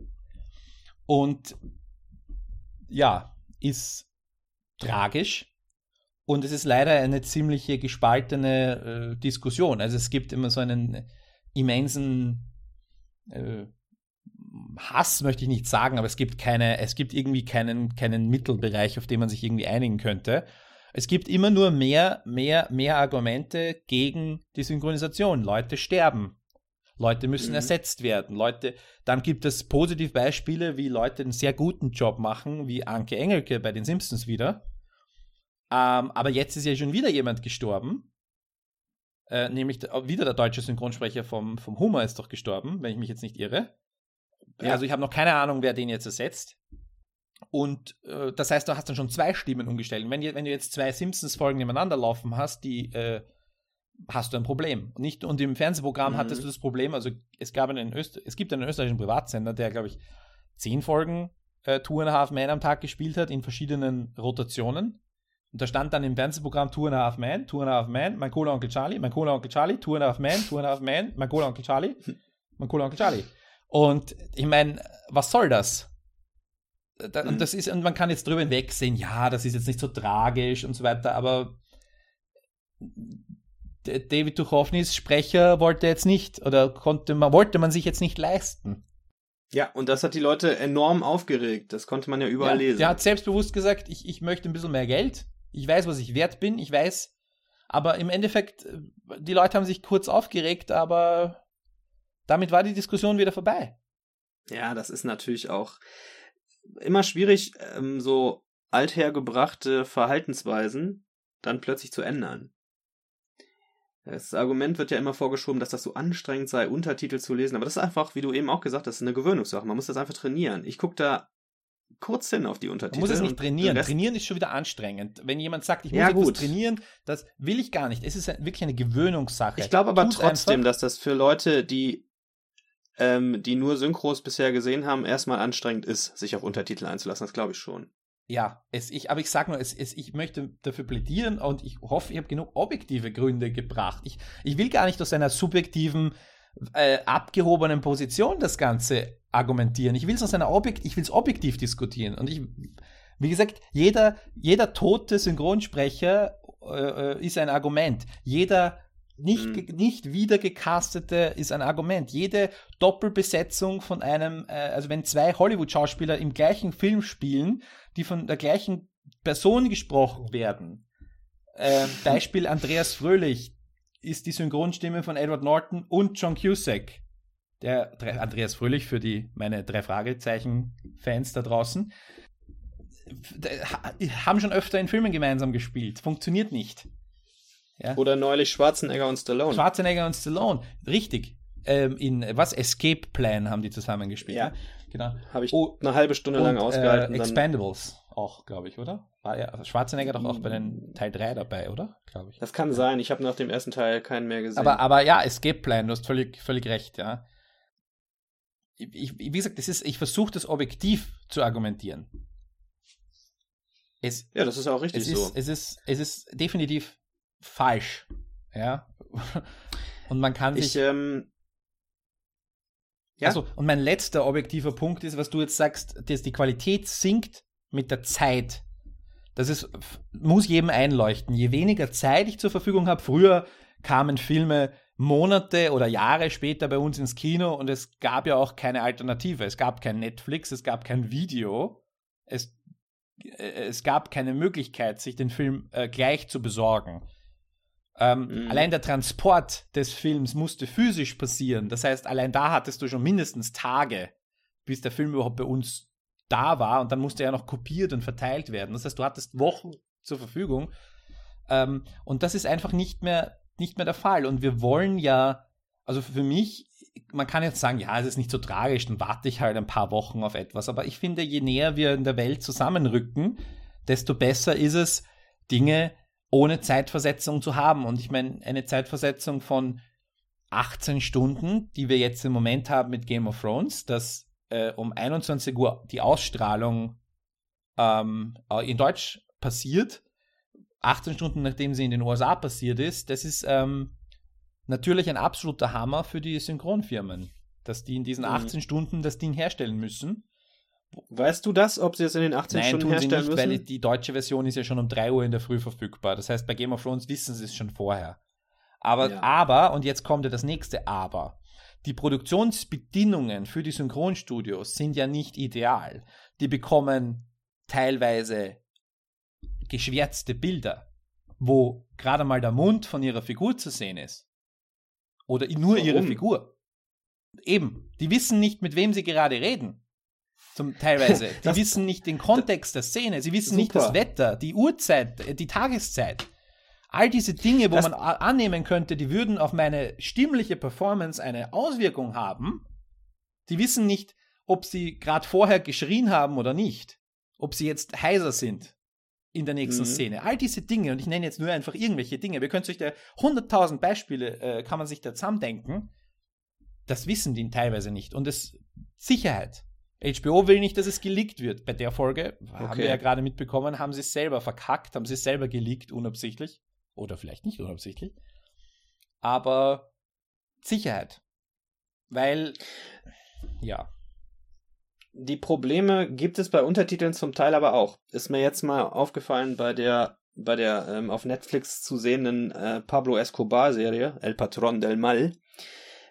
Und ja, ist tragisch. Und es ist leider eine ziemliche gespaltene äh, Diskussion. Also es gibt immer so einen immensen äh, Hass möchte ich nicht sagen, aber es gibt keine, es gibt irgendwie keinen, keinen Mittelbereich, auf den man sich irgendwie einigen könnte. Es gibt immer nur mehr, mehr, mehr Argumente gegen die Synchronisation. Leute sterben. Leute müssen mhm. ersetzt werden. Leute, dann gibt es Positivbeispiele, wie Leute einen sehr guten Job machen, wie Anke Engelke bei den Simpsons wieder. Ähm, aber jetzt ist ja schon wieder jemand gestorben. Äh, nämlich wieder der deutsche Synchronsprecher vom, vom Humor ist doch gestorben, wenn ich mich jetzt nicht irre. Ja. Also ich habe noch keine Ahnung, wer den jetzt ersetzt. Und äh, das heißt, du hast dann schon zwei Stimmen umgestellt. wenn, wenn du jetzt zwei Simpsons-Folgen nebeneinander laufen hast, die äh, hast du ein Problem. Nicht, und im Fernsehprogramm mhm. hattest du das Problem, also es gab einen Öst es gibt einen österreichischen Privatsender, der, glaube ich, zehn Folgen äh, Two and a Half Man am Tag gespielt hat in verschiedenen Rotationen. Und da stand dann im Fernsehprogramm Two and a Half Man, Two and a Half Man, mein Cola Onkel Charlie, mein Cola Onkel Charlie, Two and a Half Man, Two and a Half Man, mein Cola Onkel Charlie, mein Cola Onkel Charlie. Und ich meine, was soll das? Da. Und das ist, und man kann jetzt drüber hinwegsehen, ja, das ist jetzt nicht so tragisch und so weiter, aber David Duchovnys Sprecher wollte jetzt nicht oder konnte man, wollte man sich jetzt nicht leisten. Ja, und das hat die Leute enorm aufgeregt. Das konnte man ja überall ja, lesen. Der hat selbstbewusst gesagt, ich, ich möchte ein bisschen mehr Geld. Ich weiß, was ich wert bin. Ich weiß. Aber im Endeffekt, die Leute haben sich kurz aufgeregt, aber damit war die Diskussion wieder vorbei. Ja, das ist natürlich auch immer schwierig, ähm, so althergebrachte Verhaltensweisen dann plötzlich zu ändern. Das Argument wird ja immer vorgeschoben, dass das so anstrengend sei, Untertitel zu lesen, aber das ist einfach, wie du eben auch gesagt hast, eine Gewöhnungssache. Man muss das einfach trainieren. Ich gucke da kurz hin auf die Untertitel. Man muss es nicht trainieren. Trainieren ist schon wieder anstrengend. Wenn jemand sagt, ich muss ja, etwas gut. trainieren, das will ich gar nicht. Es ist wirklich eine Gewöhnungssache. Ich glaube aber Tut trotzdem, einfach. dass das für Leute, die ähm, die nur Synchros bisher gesehen haben, erstmal anstrengend ist, sich auf Untertitel einzulassen. Das glaube ich schon. Ja, es, ich, aber ich sage nur, es, es, ich möchte dafür plädieren und ich hoffe, ich habe genug objektive Gründe gebracht. Ich, ich will gar nicht aus einer subjektiven, äh, abgehobenen Position das Ganze argumentieren. Ich will es aus einer Objekt, ich will es objektiv diskutieren. Und ich, wie gesagt, jeder, jeder tote Synchronsprecher äh, ist ein Argument. Jeder nicht, mhm. nicht wiedergecastete ist ein Argument. Jede Doppelbesetzung von einem, äh, also wenn zwei Hollywood-Schauspieler im gleichen Film spielen, die von der gleichen Person gesprochen werden. Äh, Beispiel Andreas Fröhlich ist die Synchronstimme von Edward Norton und John Cusack. Der Andreas Fröhlich für die meine drei Fragezeichen-Fans da draußen haben schon öfter in Filmen gemeinsam gespielt. Funktioniert nicht. Ja? Oder neulich Schwarzenegger und Stallone. Schwarzenegger und Stallone, richtig. Ähm, in was? Escape Plan haben die zusammen gespielt. Ja, ne? genau. Habe ich oh, eine halbe Stunde und, lang ausgehalten. Äh, Expendables auch, glaube ich, oder? War ja also Schwarzenegger doch auch bei den Teil 3 dabei, oder? Glaube ich. Das kann sein. Ich habe nach dem ersten Teil keinen mehr gesehen. Aber, aber ja, Escape Plan, du hast völlig, völlig recht, ja. Ich, wie gesagt, das ist, ich versuche das objektiv zu argumentieren. Es, ja, das ist auch richtig es so. Ist, es, ist, es ist definitiv falsch. Ja. Und man kann sich. Ich, ähm, ja. Also, und mein letzter objektiver Punkt ist, was du jetzt sagst, dass die Qualität sinkt mit der Zeit. Das ist, muss jedem einleuchten. Je weniger Zeit ich zur Verfügung habe, früher kamen Filme Monate oder Jahre später bei uns ins Kino und es gab ja auch keine Alternative. Es gab kein Netflix, es gab kein Video, es, äh, es gab keine Möglichkeit, sich den Film äh, gleich zu besorgen. Ähm, mhm. Allein der Transport des Films musste physisch passieren. Das heißt, allein da hattest du schon mindestens Tage, bis der Film überhaupt bei uns da war und dann musste er noch kopiert und verteilt werden. Das heißt, du hattest Wochen zur Verfügung. Ähm, und das ist einfach nicht mehr, nicht mehr der Fall. Und wir wollen ja, also für mich, man kann jetzt sagen, ja, es ist nicht so tragisch, dann warte ich halt ein paar Wochen auf etwas. Aber ich finde, je näher wir in der Welt zusammenrücken, desto besser ist es, Dinge ohne Zeitversetzung zu haben. Und ich meine, eine Zeitversetzung von 18 Stunden, die wir jetzt im Moment haben mit Game of Thrones, dass äh, um 21 Uhr die Ausstrahlung ähm, äh, in Deutsch passiert, 18 Stunden nachdem sie in den USA passiert ist, das ist ähm, natürlich ein absoluter Hammer für die Synchronfirmen, dass die in diesen 18 mhm. Stunden das Ding herstellen müssen. Weißt du das, ob sie es in den 18 Nein, Stunden herstellen nicht, müssen? weil die deutsche Version ist ja schon um 3 Uhr in der Früh verfügbar. Das heißt, bei Game of Thrones wissen sie es schon vorher. Aber, ja. aber, und jetzt kommt ja das nächste Aber. Die Produktionsbedingungen für die Synchronstudios sind ja nicht ideal. Die bekommen teilweise geschwärzte Bilder, wo gerade mal der Mund von ihrer Figur zu sehen ist. Oder nur Warum? ihre Figur. Eben, die wissen nicht, mit wem sie gerade reden. Zum, teilweise. Die das, wissen nicht den Kontext der Szene, sie wissen super. nicht das Wetter, die Uhrzeit, äh, die Tageszeit. All diese Dinge, wo das, man annehmen könnte, die würden auf meine stimmliche Performance eine Auswirkung haben, die wissen nicht, ob sie gerade vorher geschrien haben oder nicht. Ob sie jetzt heiser sind in der nächsten mhm. Szene. All diese Dinge, und ich nenne jetzt nur einfach irgendwelche Dinge, wir können sich da 100.000 Beispiele, äh, kann man sich da zusammendenken, das wissen die teilweise nicht. Und es Sicherheit. HBO will nicht, dass es geleakt wird. Bei der Folge, okay. haben wir ja gerade mitbekommen, haben sie es selber verkackt, haben sie es selber geleakt, unabsichtlich. Oder vielleicht nicht unabsichtlich. Aber Sicherheit. Weil, ja. Die Probleme gibt es bei Untertiteln zum Teil aber auch. Ist mir jetzt mal aufgefallen bei der bei der ähm, auf Netflix zu sehenden äh, Pablo Escobar Serie El Patron del Mal.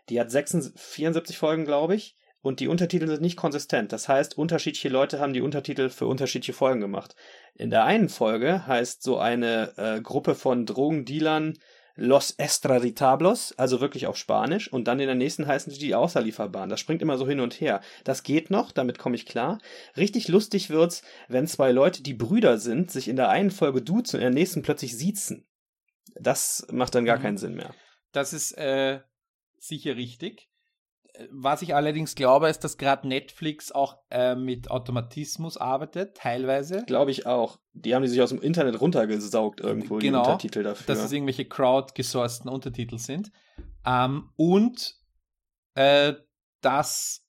Die hat 76, 74 Folgen, glaube ich und die Untertitel sind nicht konsistent. Das heißt, unterschiedliche Leute haben die Untertitel für unterschiedliche Folgen gemacht. In der einen Folge heißt so eine äh, Gruppe von Drogendealern Los Extraditablos, also wirklich auf Spanisch, und dann in der nächsten heißen sie die Außerlieferbaren. Das springt immer so hin und her. Das geht noch, damit komme ich klar. Richtig lustig wird's, wenn zwei Leute, die Brüder sind, sich in der einen Folge duzen und in der nächsten plötzlich siezen. Das macht dann gar mhm. keinen Sinn mehr. Das ist äh, sicher richtig. Was ich allerdings glaube, ist, dass gerade Netflix auch äh, mit Automatismus arbeitet, teilweise. Glaube ich auch. Die haben die sich aus dem Internet runtergesaugt irgendwo, genau, die Untertitel dafür. Dass es irgendwelche crowd-gesourcten Untertitel sind. Ähm, und äh, das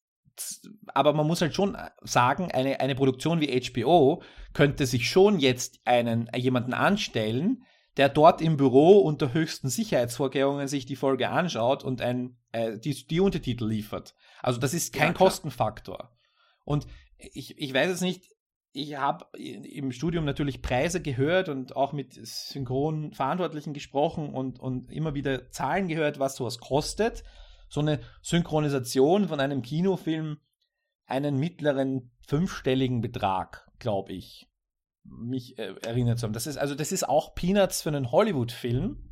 aber man muss halt schon sagen, eine, eine Produktion wie HBO könnte sich schon jetzt einen, jemanden anstellen, der dort im Büro unter höchsten Sicherheitsvorkehrungen sich die Folge anschaut und ein, äh, die, die Untertitel liefert. Also das ist kein ja, Kostenfaktor. Und ich, ich weiß es nicht, ich habe im Studium natürlich Preise gehört und auch mit Synchronverantwortlichen gesprochen und, und immer wieder Zahlen gehört, was sowas kostet. So eine Synchronisation von einem Kinofilm einen mittleren fünfstelligen Betrag, glaube ich mich äh, erinnert zu haben. Das ist also das ist auch Peanuts für einen Hollywood-Film.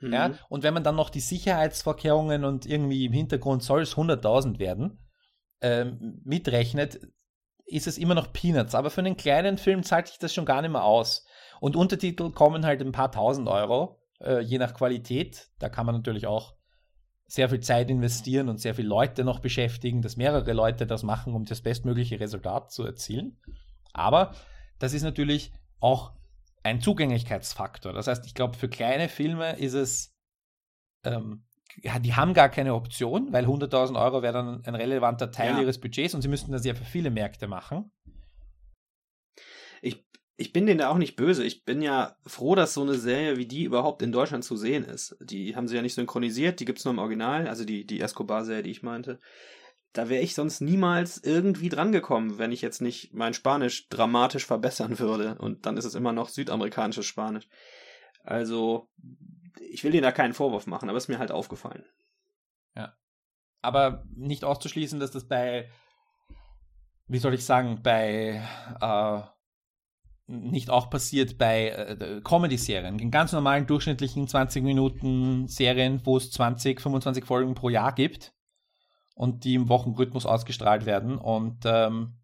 Mhm. Ja, und wenn man dann noch die Sicherheitsvorkehrungen und irgendwie im Hintergrund soll es 100.000 werden, ähm, mitrechnet, ist es immer noch Peanuts. Aber für einen kleinen Film zahlt sich das schon gar nicht mehr aus. Und Untertitel kommen halt ein paar tausend Euro, äh, je nach Qualität. Da kann man natürlich auch sehr viel Zeit investieren und sehr viele Leute noch beschäftigen, dass mehrere Leute das machen, um das bestmögliche Resultat zu erzielen. Aber das ist natürlich auch ein Zugänglichkeitsfaktor. Das heißt, ich glaube, für kleine Filme ist es, ähm, die haben gar keine Option, weil 100.000 Euro wäre dann ein relevanter Teil ja. ihres Budgets und sie müssten das ja für viele Märkte machen. Ich, ich bin denen da auch nicht böse. Ich bin ja froh, dass so eine Serie wie die überhaupt in Deutschland zu sehen ist. Die haben sie ja nicht synchronisiert, die gibt es nur im Original, also die, die Escobar-Serie, die ich meinte da wäre ich sonst niemals irgendwie drangekommen, wenn ich jetzt nicht mein Spanisch dramatisch verbessern würde. Und dann ist es immer noch südamerikanisches Spanisch. Also, ich will dir da keinen Vorwurf machen, aber es ist mir halt aufgefallen. Ja. Aber nicht auszuschließen, dass das bei, wie soll ich sagen, bei äh, nicht auch passiert bei äh, Comedy-Serien, in ganz normalen durchschnittlichen 20 Minuten Serien, wo es 20, 25 Folgen pro Jahr gibt und die im Wochenrhythmus ausgestrahlt werden und ähm,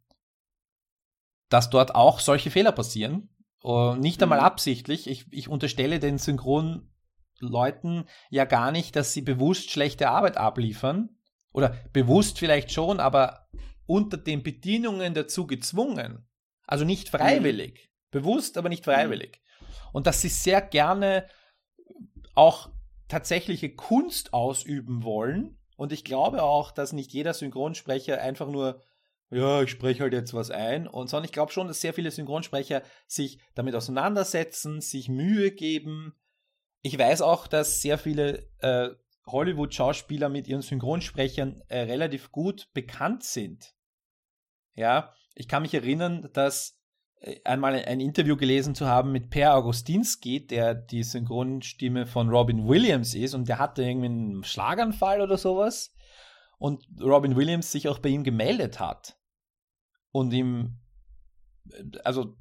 dass dort auch solche Fehler passieren. Uh, nicht einmal mhm. absichtlich. Ich, ich unterstelle den Synchronleuten ja gar nicht, dass sie bewusst schlechte Arbeit abliefern. Oder bewusst vielleicht schon, aber unter den Bedingungen dazu gezwungen. Also nicht freiwillig. Mhm. Bewusst, aber nicht freiwillig. Mhm. Und dass sie sehr gerne auch tatsächliche Kunst ausüben wollen. Und ich glaube auch, dass nicht jeder Synchronsprecher einfach nur, ja, ich spreche halt jetzt was ein. Und sondern ich glaube schon, dass sehr viele Synchronsprecher sich damit auseinandersetzen, sich Mühe geben. Ich weiß auch, dass sehr viele äh, Hollywood-Schauspieler mit ihren Synchronsprechern äh, relativ gut bekannt sind. Ja, ich kann mich erinnern, dass einmal ein Interview gelesen zu haben mit Per Augustinski, der die Synchronstimme von Robin Williams ist und der hatte irgendwie einen Schlaganfall oder sowas und Robin Williams sich auch bei ihm gemeldet hat und ihm also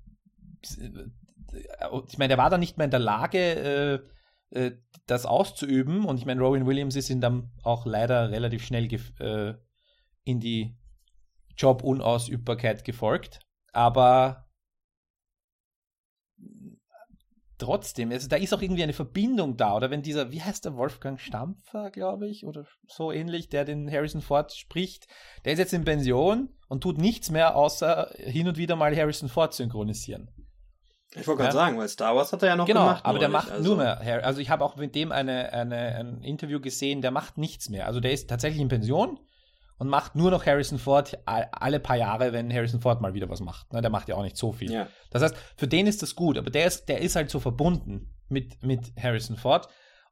ich meine, er war dann nicht mehr in der Lage, äh, äh, das auszuüben und ich meine, Robin Williams ist ihm dann auch leider relativ schnell äh, in die Jobunausübbarkeit gefolgt, aber trotzdem, also da ist auch irgendwie eine Verbindung da. Oder wenn dieser, wie heißt der Wolfgang Stampfer, glaube ich, oder so ähnlich, der den Harrison Ford spricht, der ist jetzt in Pension und tut nichts mehr, außer hin und wieder mal Harrison Ford synchronisieren. Ich wollte gerade ja? sagen, weil Star Wars hat er ja noch genau, gemacht. aber der macht also. nur mehr. Also ich habe auch mit dem eine, eine, ein Interview gesehen, der macht nichts mehr. Also der ist tatsächlich in Pension und macht nur noch Harrison Ford alle paar Jahre, wenn Harrison Ford mal wieder was macht. Ne, der macht ja auch nicht so viel. Ja. Das heißt, für den ist das gut, aber der ist, der ist halt so verbunden mit, mit Harrison Ford.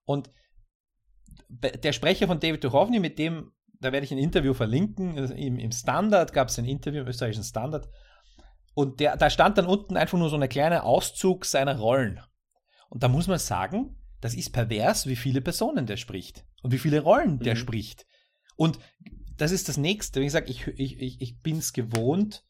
Und der Sprecher von David Duchovny, mit dem, da werde ich ein Interview verlinken, also im, im Standard gab es ein Interview, im österreichischen Standard. Und der, da stand dann unten einfach nur so ein kleiner Auszug seiner Rollen. Und da muss man sagen, das ist pervers, wie viele Personen der spricht und wie viele Rollen der mhm. spricht. Und das ist das Nächste. Wie gesagt, ich, ich, ich, ich bin es gewohnt,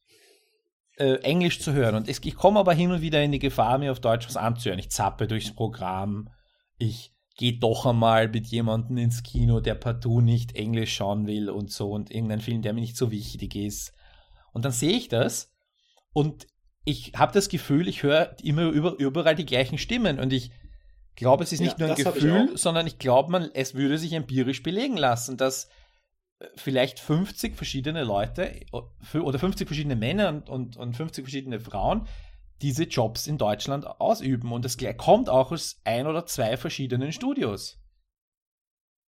äh, Englisch zu hören. Und es, ich komme aber hin und wieder in die Gefahr, mir auf Deutsch was anzuhören. Ich zappe durchs Programm. Ich gehe doch einmal mit jemandem ins Kino, der partout nicht Englisch schauen will und so. Und irgendein Film, der mir nicht so wichtig ist. Und dann sehe ich das und ich habe das Gefühl, ich höre immer über, überall die gleichen Stimmen. Und ich glaube, es ist nicht ja, nur ein Gefühl, sondern ich glaube, man, es würde sich empirisch belegen lassen, dass vielleicht 50 verschiedene Leute oder 50 verschiedene Männer und, und, und 50 verschiedene Frauen diese Jobs in Deutschland ausüben. Und das kommt auch aus ein oder zwei verschiedenen Studios.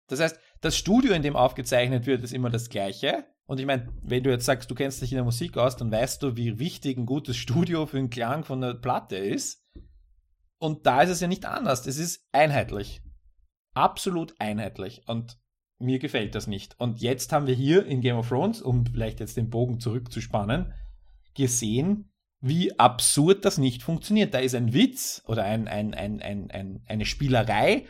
Das heißt, das Studio, in dem aufgezeichnet wird, ist immer das gleiche. Und ich meine, wenn du jetzt sagst, du kennst dich in der Musik aus, dann weißt du, wie wichtig ein gutes Studio für den Klang von der Platte ist. Und da ist es ja nicht anders. Es ist einheitlich. Absolut einheitlich. Und mir gefällt das nicht. Und jetzt haben wir hier in Game of Thrones, um vielleicht jetzt den Bogen zurückzuspannen, gesehen, wie absurd das nicht funktioniert. Da ist ein Witz oder ein, ein, ein, ein, ein, eine Spielerei,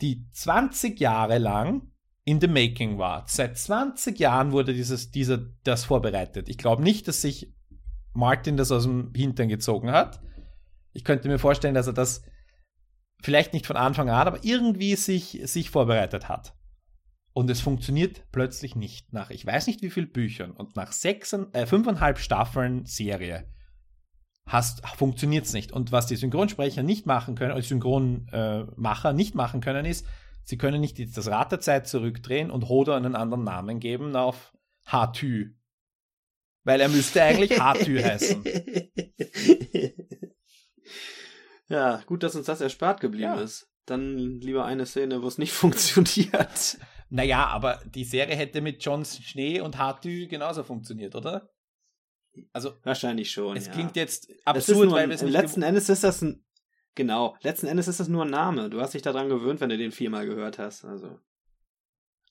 die 20 Jahre lang in the making war. Seit 20 Jahren wurde dieses, dieser, das vorbereitet. Ich glaube nicht, dass sich Martin das aus dem Hintern gezogen hat. Ich könnte mir vorstellen, dass er das vielleicht nicht von Anfang an, aber irgendwie sich, sich vorbereitet hat. Und es funktioniert plötzlich nicht. Nach ich weiß nicht wie viel Büchern und nach sechs, äh, fünfeinhalb Staffeln Serie funktioniert es nicht. Und was die Synchronsprecher nicht machen können, oder Synchronmacher äh, nicht machen können, ist, sie können nicht das Rad der Zeit zurückdrehen und Hoda einen anderen Namen geben auf Hatü. Weil er müsste eigentlich Hatü heißen. Ja, gut, dass uns das erspart geblieben ja. ist. Dann lieber eine Szene, wo es nicht funktioniert. Naja, aber die Serie hätte mit Johns Schnee und Hartü genauso funktioniert, oder? Also wahrscheinlich schon. Es ja. klingt jetzt absurd, weil wir es nicht letzten Endes ist das ein genau. Letzten Endes ist das nur ein Name. Du hast dich daran gewöhnt, wenn du den viermal gehört hast. Also.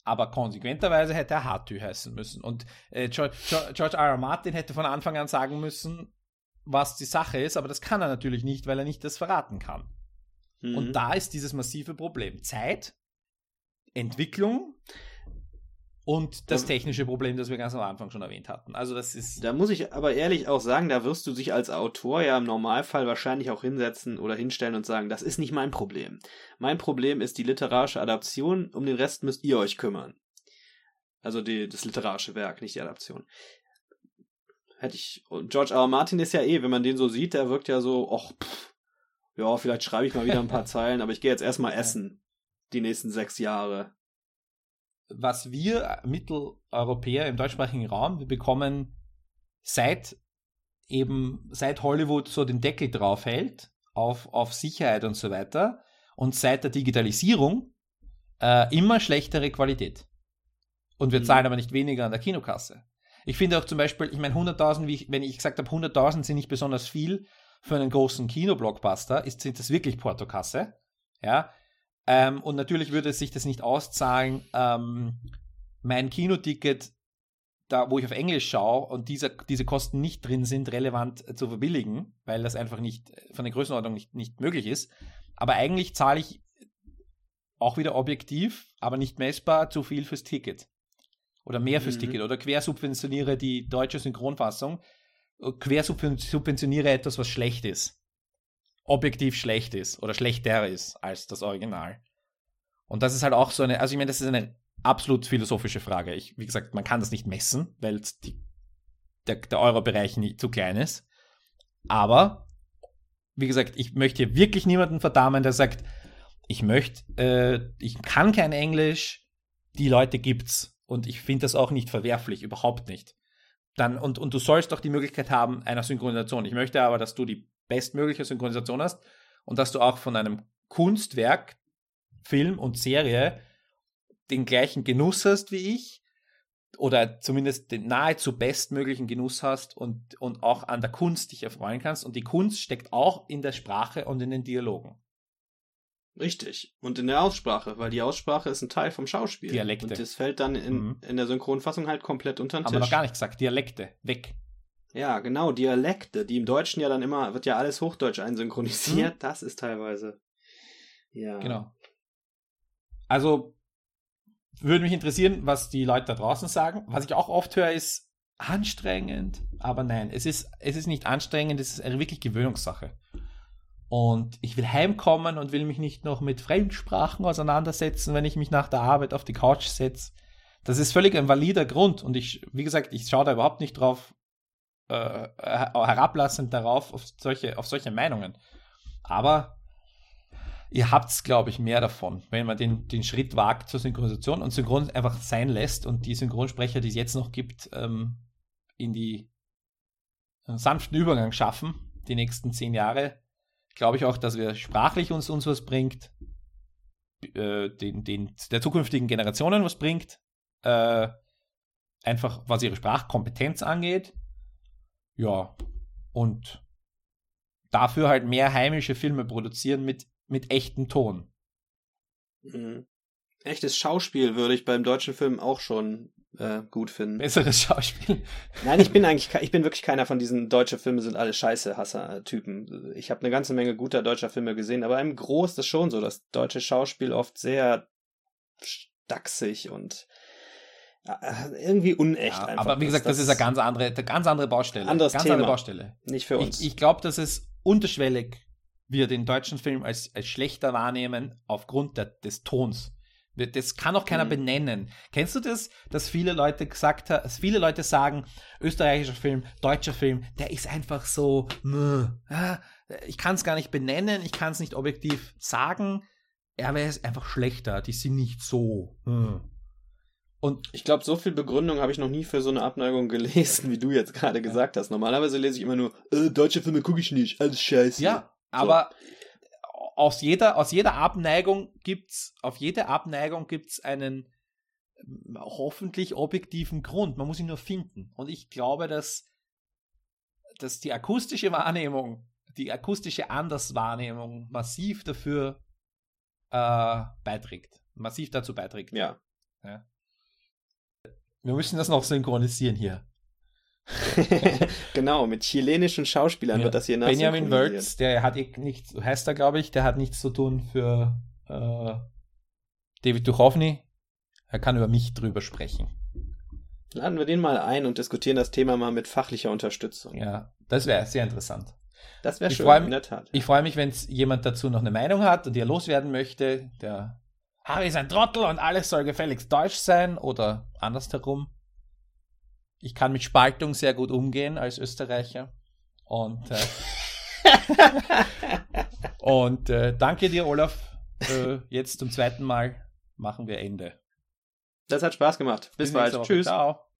Aber konsequenterweise hätte er Hartü heißen müssen. Und äh, George, George R. R. Martin hätte von Anfang an sagen müssen, was die Sache ist, aber das kann er natürlich nicht, weil er nicht das verraten kann. Mhm. Und da ist dieses massive Problem. Zeit Entwicklung. und das technische Problem, das wir ganz am Anfang schon erwähnt hatten. Also das ist. Da muss ich aber ehrlich auch sagen, da wirst du dich als Autor ja im Normalfall wahrscheinlich auch hinsetzen oder hinstellen und sagen, das ist nicht mein Problem. Mein Problem ist die literarische Adaption, um den Rest müsst ihr euch kümmern. Also die, das literarische Werk, nicht die Adaption. Hätte ich. Und George R. R. Martin ist ja eh, wenn man den so sieht, der wirkt ja so, ach, pff, ja, vielleicht schreibe ich mal wieder ein paar Zeilen, aber ich gehe jetzt erstmal essen. Die nächsten sechs Jahre was wir Mitteleuropäer im deutschsprachigen Raum, wir bekommen seit eben, seit Hollywood so den Deckel drauf hält auf, auf Sicherheit und so weiter und seit der Digitalisierung äh, immer schlechtere Qualität. Und wir mhm. zahlen aber nicht weniger an der Kinokasse. Ich finde auch zum Beispiel, ich meine 100.000, wenn ich gesagt habe, 100.000 sind nicht besonders viel für einen großen Kinoblockbuster, ist, sind das wirklich Portokasse. Ja, ähm, und natürlich würde sich das nicht auszahlen, ähm, mein Kinoticket, da wo ich auf Englisch schaue und diese, diese Kosten nicht drin sind, relevant äh, zu verbilligen, weil das einfach nicht äh, von der Größenordnung nicht, nicht möglich ist. Aber eigentlich zahle ich auch wieder objektiv, aber nicht messbar, zu viel fürs Ticket. Oder mehr fürs mhm. Ticket. Oder quersubventioniere die deutsche Synchronfassung, äh, quersubventioniere etwas, was schlecht ist objektiv schlecht ist oder schlechter ist als das Original. Und das ist halt auch so eine, also ich meine, das ist eine absolut philosophische Frage. Ich, wie gesagt, man kann das nicht messen, weil die, der, der Euro-Bereich zu klein ist. Aber, wie gesagt, ich möchte hier wirklich niemanden verdammen, der sagt, ich möchte, äh, ich kann kein Englisch, die Leute gibt's. Und ich finde das auch nicht verwerflich, überhaupt nicht. Dann, und, und du sollst doch die Möglichkeit haben einer Synchronisation. Ich möchte aber, dass du die bestmögliche Synchronisation hast und dass du auch von einem Kunstwerk, Film und Serie den gleichen Genuss hast wie ich oder zumindest den nahezu bestmöglichen Genuss hast und, und auch an der Kunst dich erfreuen kannst. Und die Kunst steckt auch in der Sprache und in den Dialogen. Richtig. Und in der Aussprache, weil die Aussprache ist ein Teil vom Schauspiel. Dialekte. Und das fällt dann in, mhm. in der Synchronfassung halt komplett unter den Tisch. Aber noch gar nicht gesagt. Dialekte. Weg. Ja, genau, Dialekte, die im Deutschen ja dann immer, wird ja alles Hochdeutsch einsynchronisiert, mhm. das ist teilweise. Ja. Genau. Also, würde mich interessieren, was die Leute da draußen sagen. Was ich auch oft höre, ist anstrengend. Aber nein, es ist, es ist nicht anstrengend, es ist eine wirklich Gewöhnungssache. Und ich will heimkommen und will mich nicht noch mit Fremdsprachen auseinandersetzen, wenn ich mich nach der Arbeit auf die Couch setze. Das ist völlig ein valider Grund. Und ich, wie gesagt, ich schaue da überhaupt nicht drauf, äh, herablassend darauf, auf solche, auf solche Meinungen. Aber ihr habt es, glaube ich, mehr davon, wenn man den, den Schritt wagt zur Synchronisation und Synchron einfach sein lässt und die Synchronsprecher, die es jetzt noch gibt, ähm, in die einen sanften Übergang schaffen, die nächsten zehn Jahre. Glaube ich auch, dass wir sprachlich uns, uns was bringt, äh, den, den, der zukünftigen Generationen was bringt, äh, einfach was ihre Sprachkompetenz angeht ja, und dafür halt mehr heimische Filme produzieren mit, mit echtem Ton. Mhm. Echtes Schauspiel würde ich beim deutschen Film auch schon äh, gut finden. Besseres Schauspiel. Nein, ich bin eigentlich, ich bin wirklich keiner von diesen deutschen Filme sind alle scheiße Hasser-Typen. Ich habe eine ganze Menge guter deutscher Filme gesehen, aber im Groß ist es schon so, dass deutsche Schauspiel oft sehr stachsig und irgendwie unecht ja, einfach. Aber wie gesagt, das, das, ist eine ganz andere, eine ganz andere Baustelle. Anderes ganz Thema. andere Baustelle. Nicht für uns. Ich, ich glaube, dass es unterschwellig wir den deutschen Film als, als schlechter wahrnehmen aufgrund der, des Tons. Das kann auch keiner mhm. benennen. Kennst du das, dass viele Leute gesagt haben, dass viele Leute sagen, österreichischer Film, deutscher Film, der ist einfach so, ich kann es gar nicht benennen, ich kann es nicht objektiv sagen, er wäre einfach schlechter, die sind nicht so. Und ich glaube, so viel Begründung habe ich noch nie für so eine Abneigung gelesen, wie du jetzt gerade gesagt hast. Normalerweise lese ich immer nur, äh, deutsche Filme gucke ich nicht, alles scheiße. Ja, aber aus jeder, aus jeder Abneigung gibt's, auf jede Abneigung gibt's einen hoffentlich objektiven Grund. Man muss ihn nur finden. Und ich glaube, dass, dass die akustische Wahrnehmung, die akustische Anderswahrnehmung massiv dafür äh, beiträgt. Massiv dazu beiträgt. Ja. ja. Wir müssen das noch synchronisieren hier. genau, mit chilenischen Schauspielern ja. wird das hier Benjamin Wörz, der hat eh nichts, heißt er, glaube ich, der hat nichts zu tun für äh, David Duchovny. Er kann über mich drüber sprechen. Laden wir den mal ein und diskutieren das Thema mal mit fachlicher Unterstützung. Ja, das wäre sehr interessant. Das wäre schön, mich, in der Tat. Ich freue mich, wenn jemand dazu noch eine Meinung hat und er loswerden möchte. Der Harry ist ein Trottel und alles soll gefälligst deutsch sein oder andersherum. Ich kann mit Spaltung sehr gut umgehen als Österreicher. Und, äh, und äh, danke dir, Olaf. Äh, jetzt zum zweiten Mal machen wir Ende. Das hat Spaß gemacht. Bis, Bis bald. Tschüss. Ciao.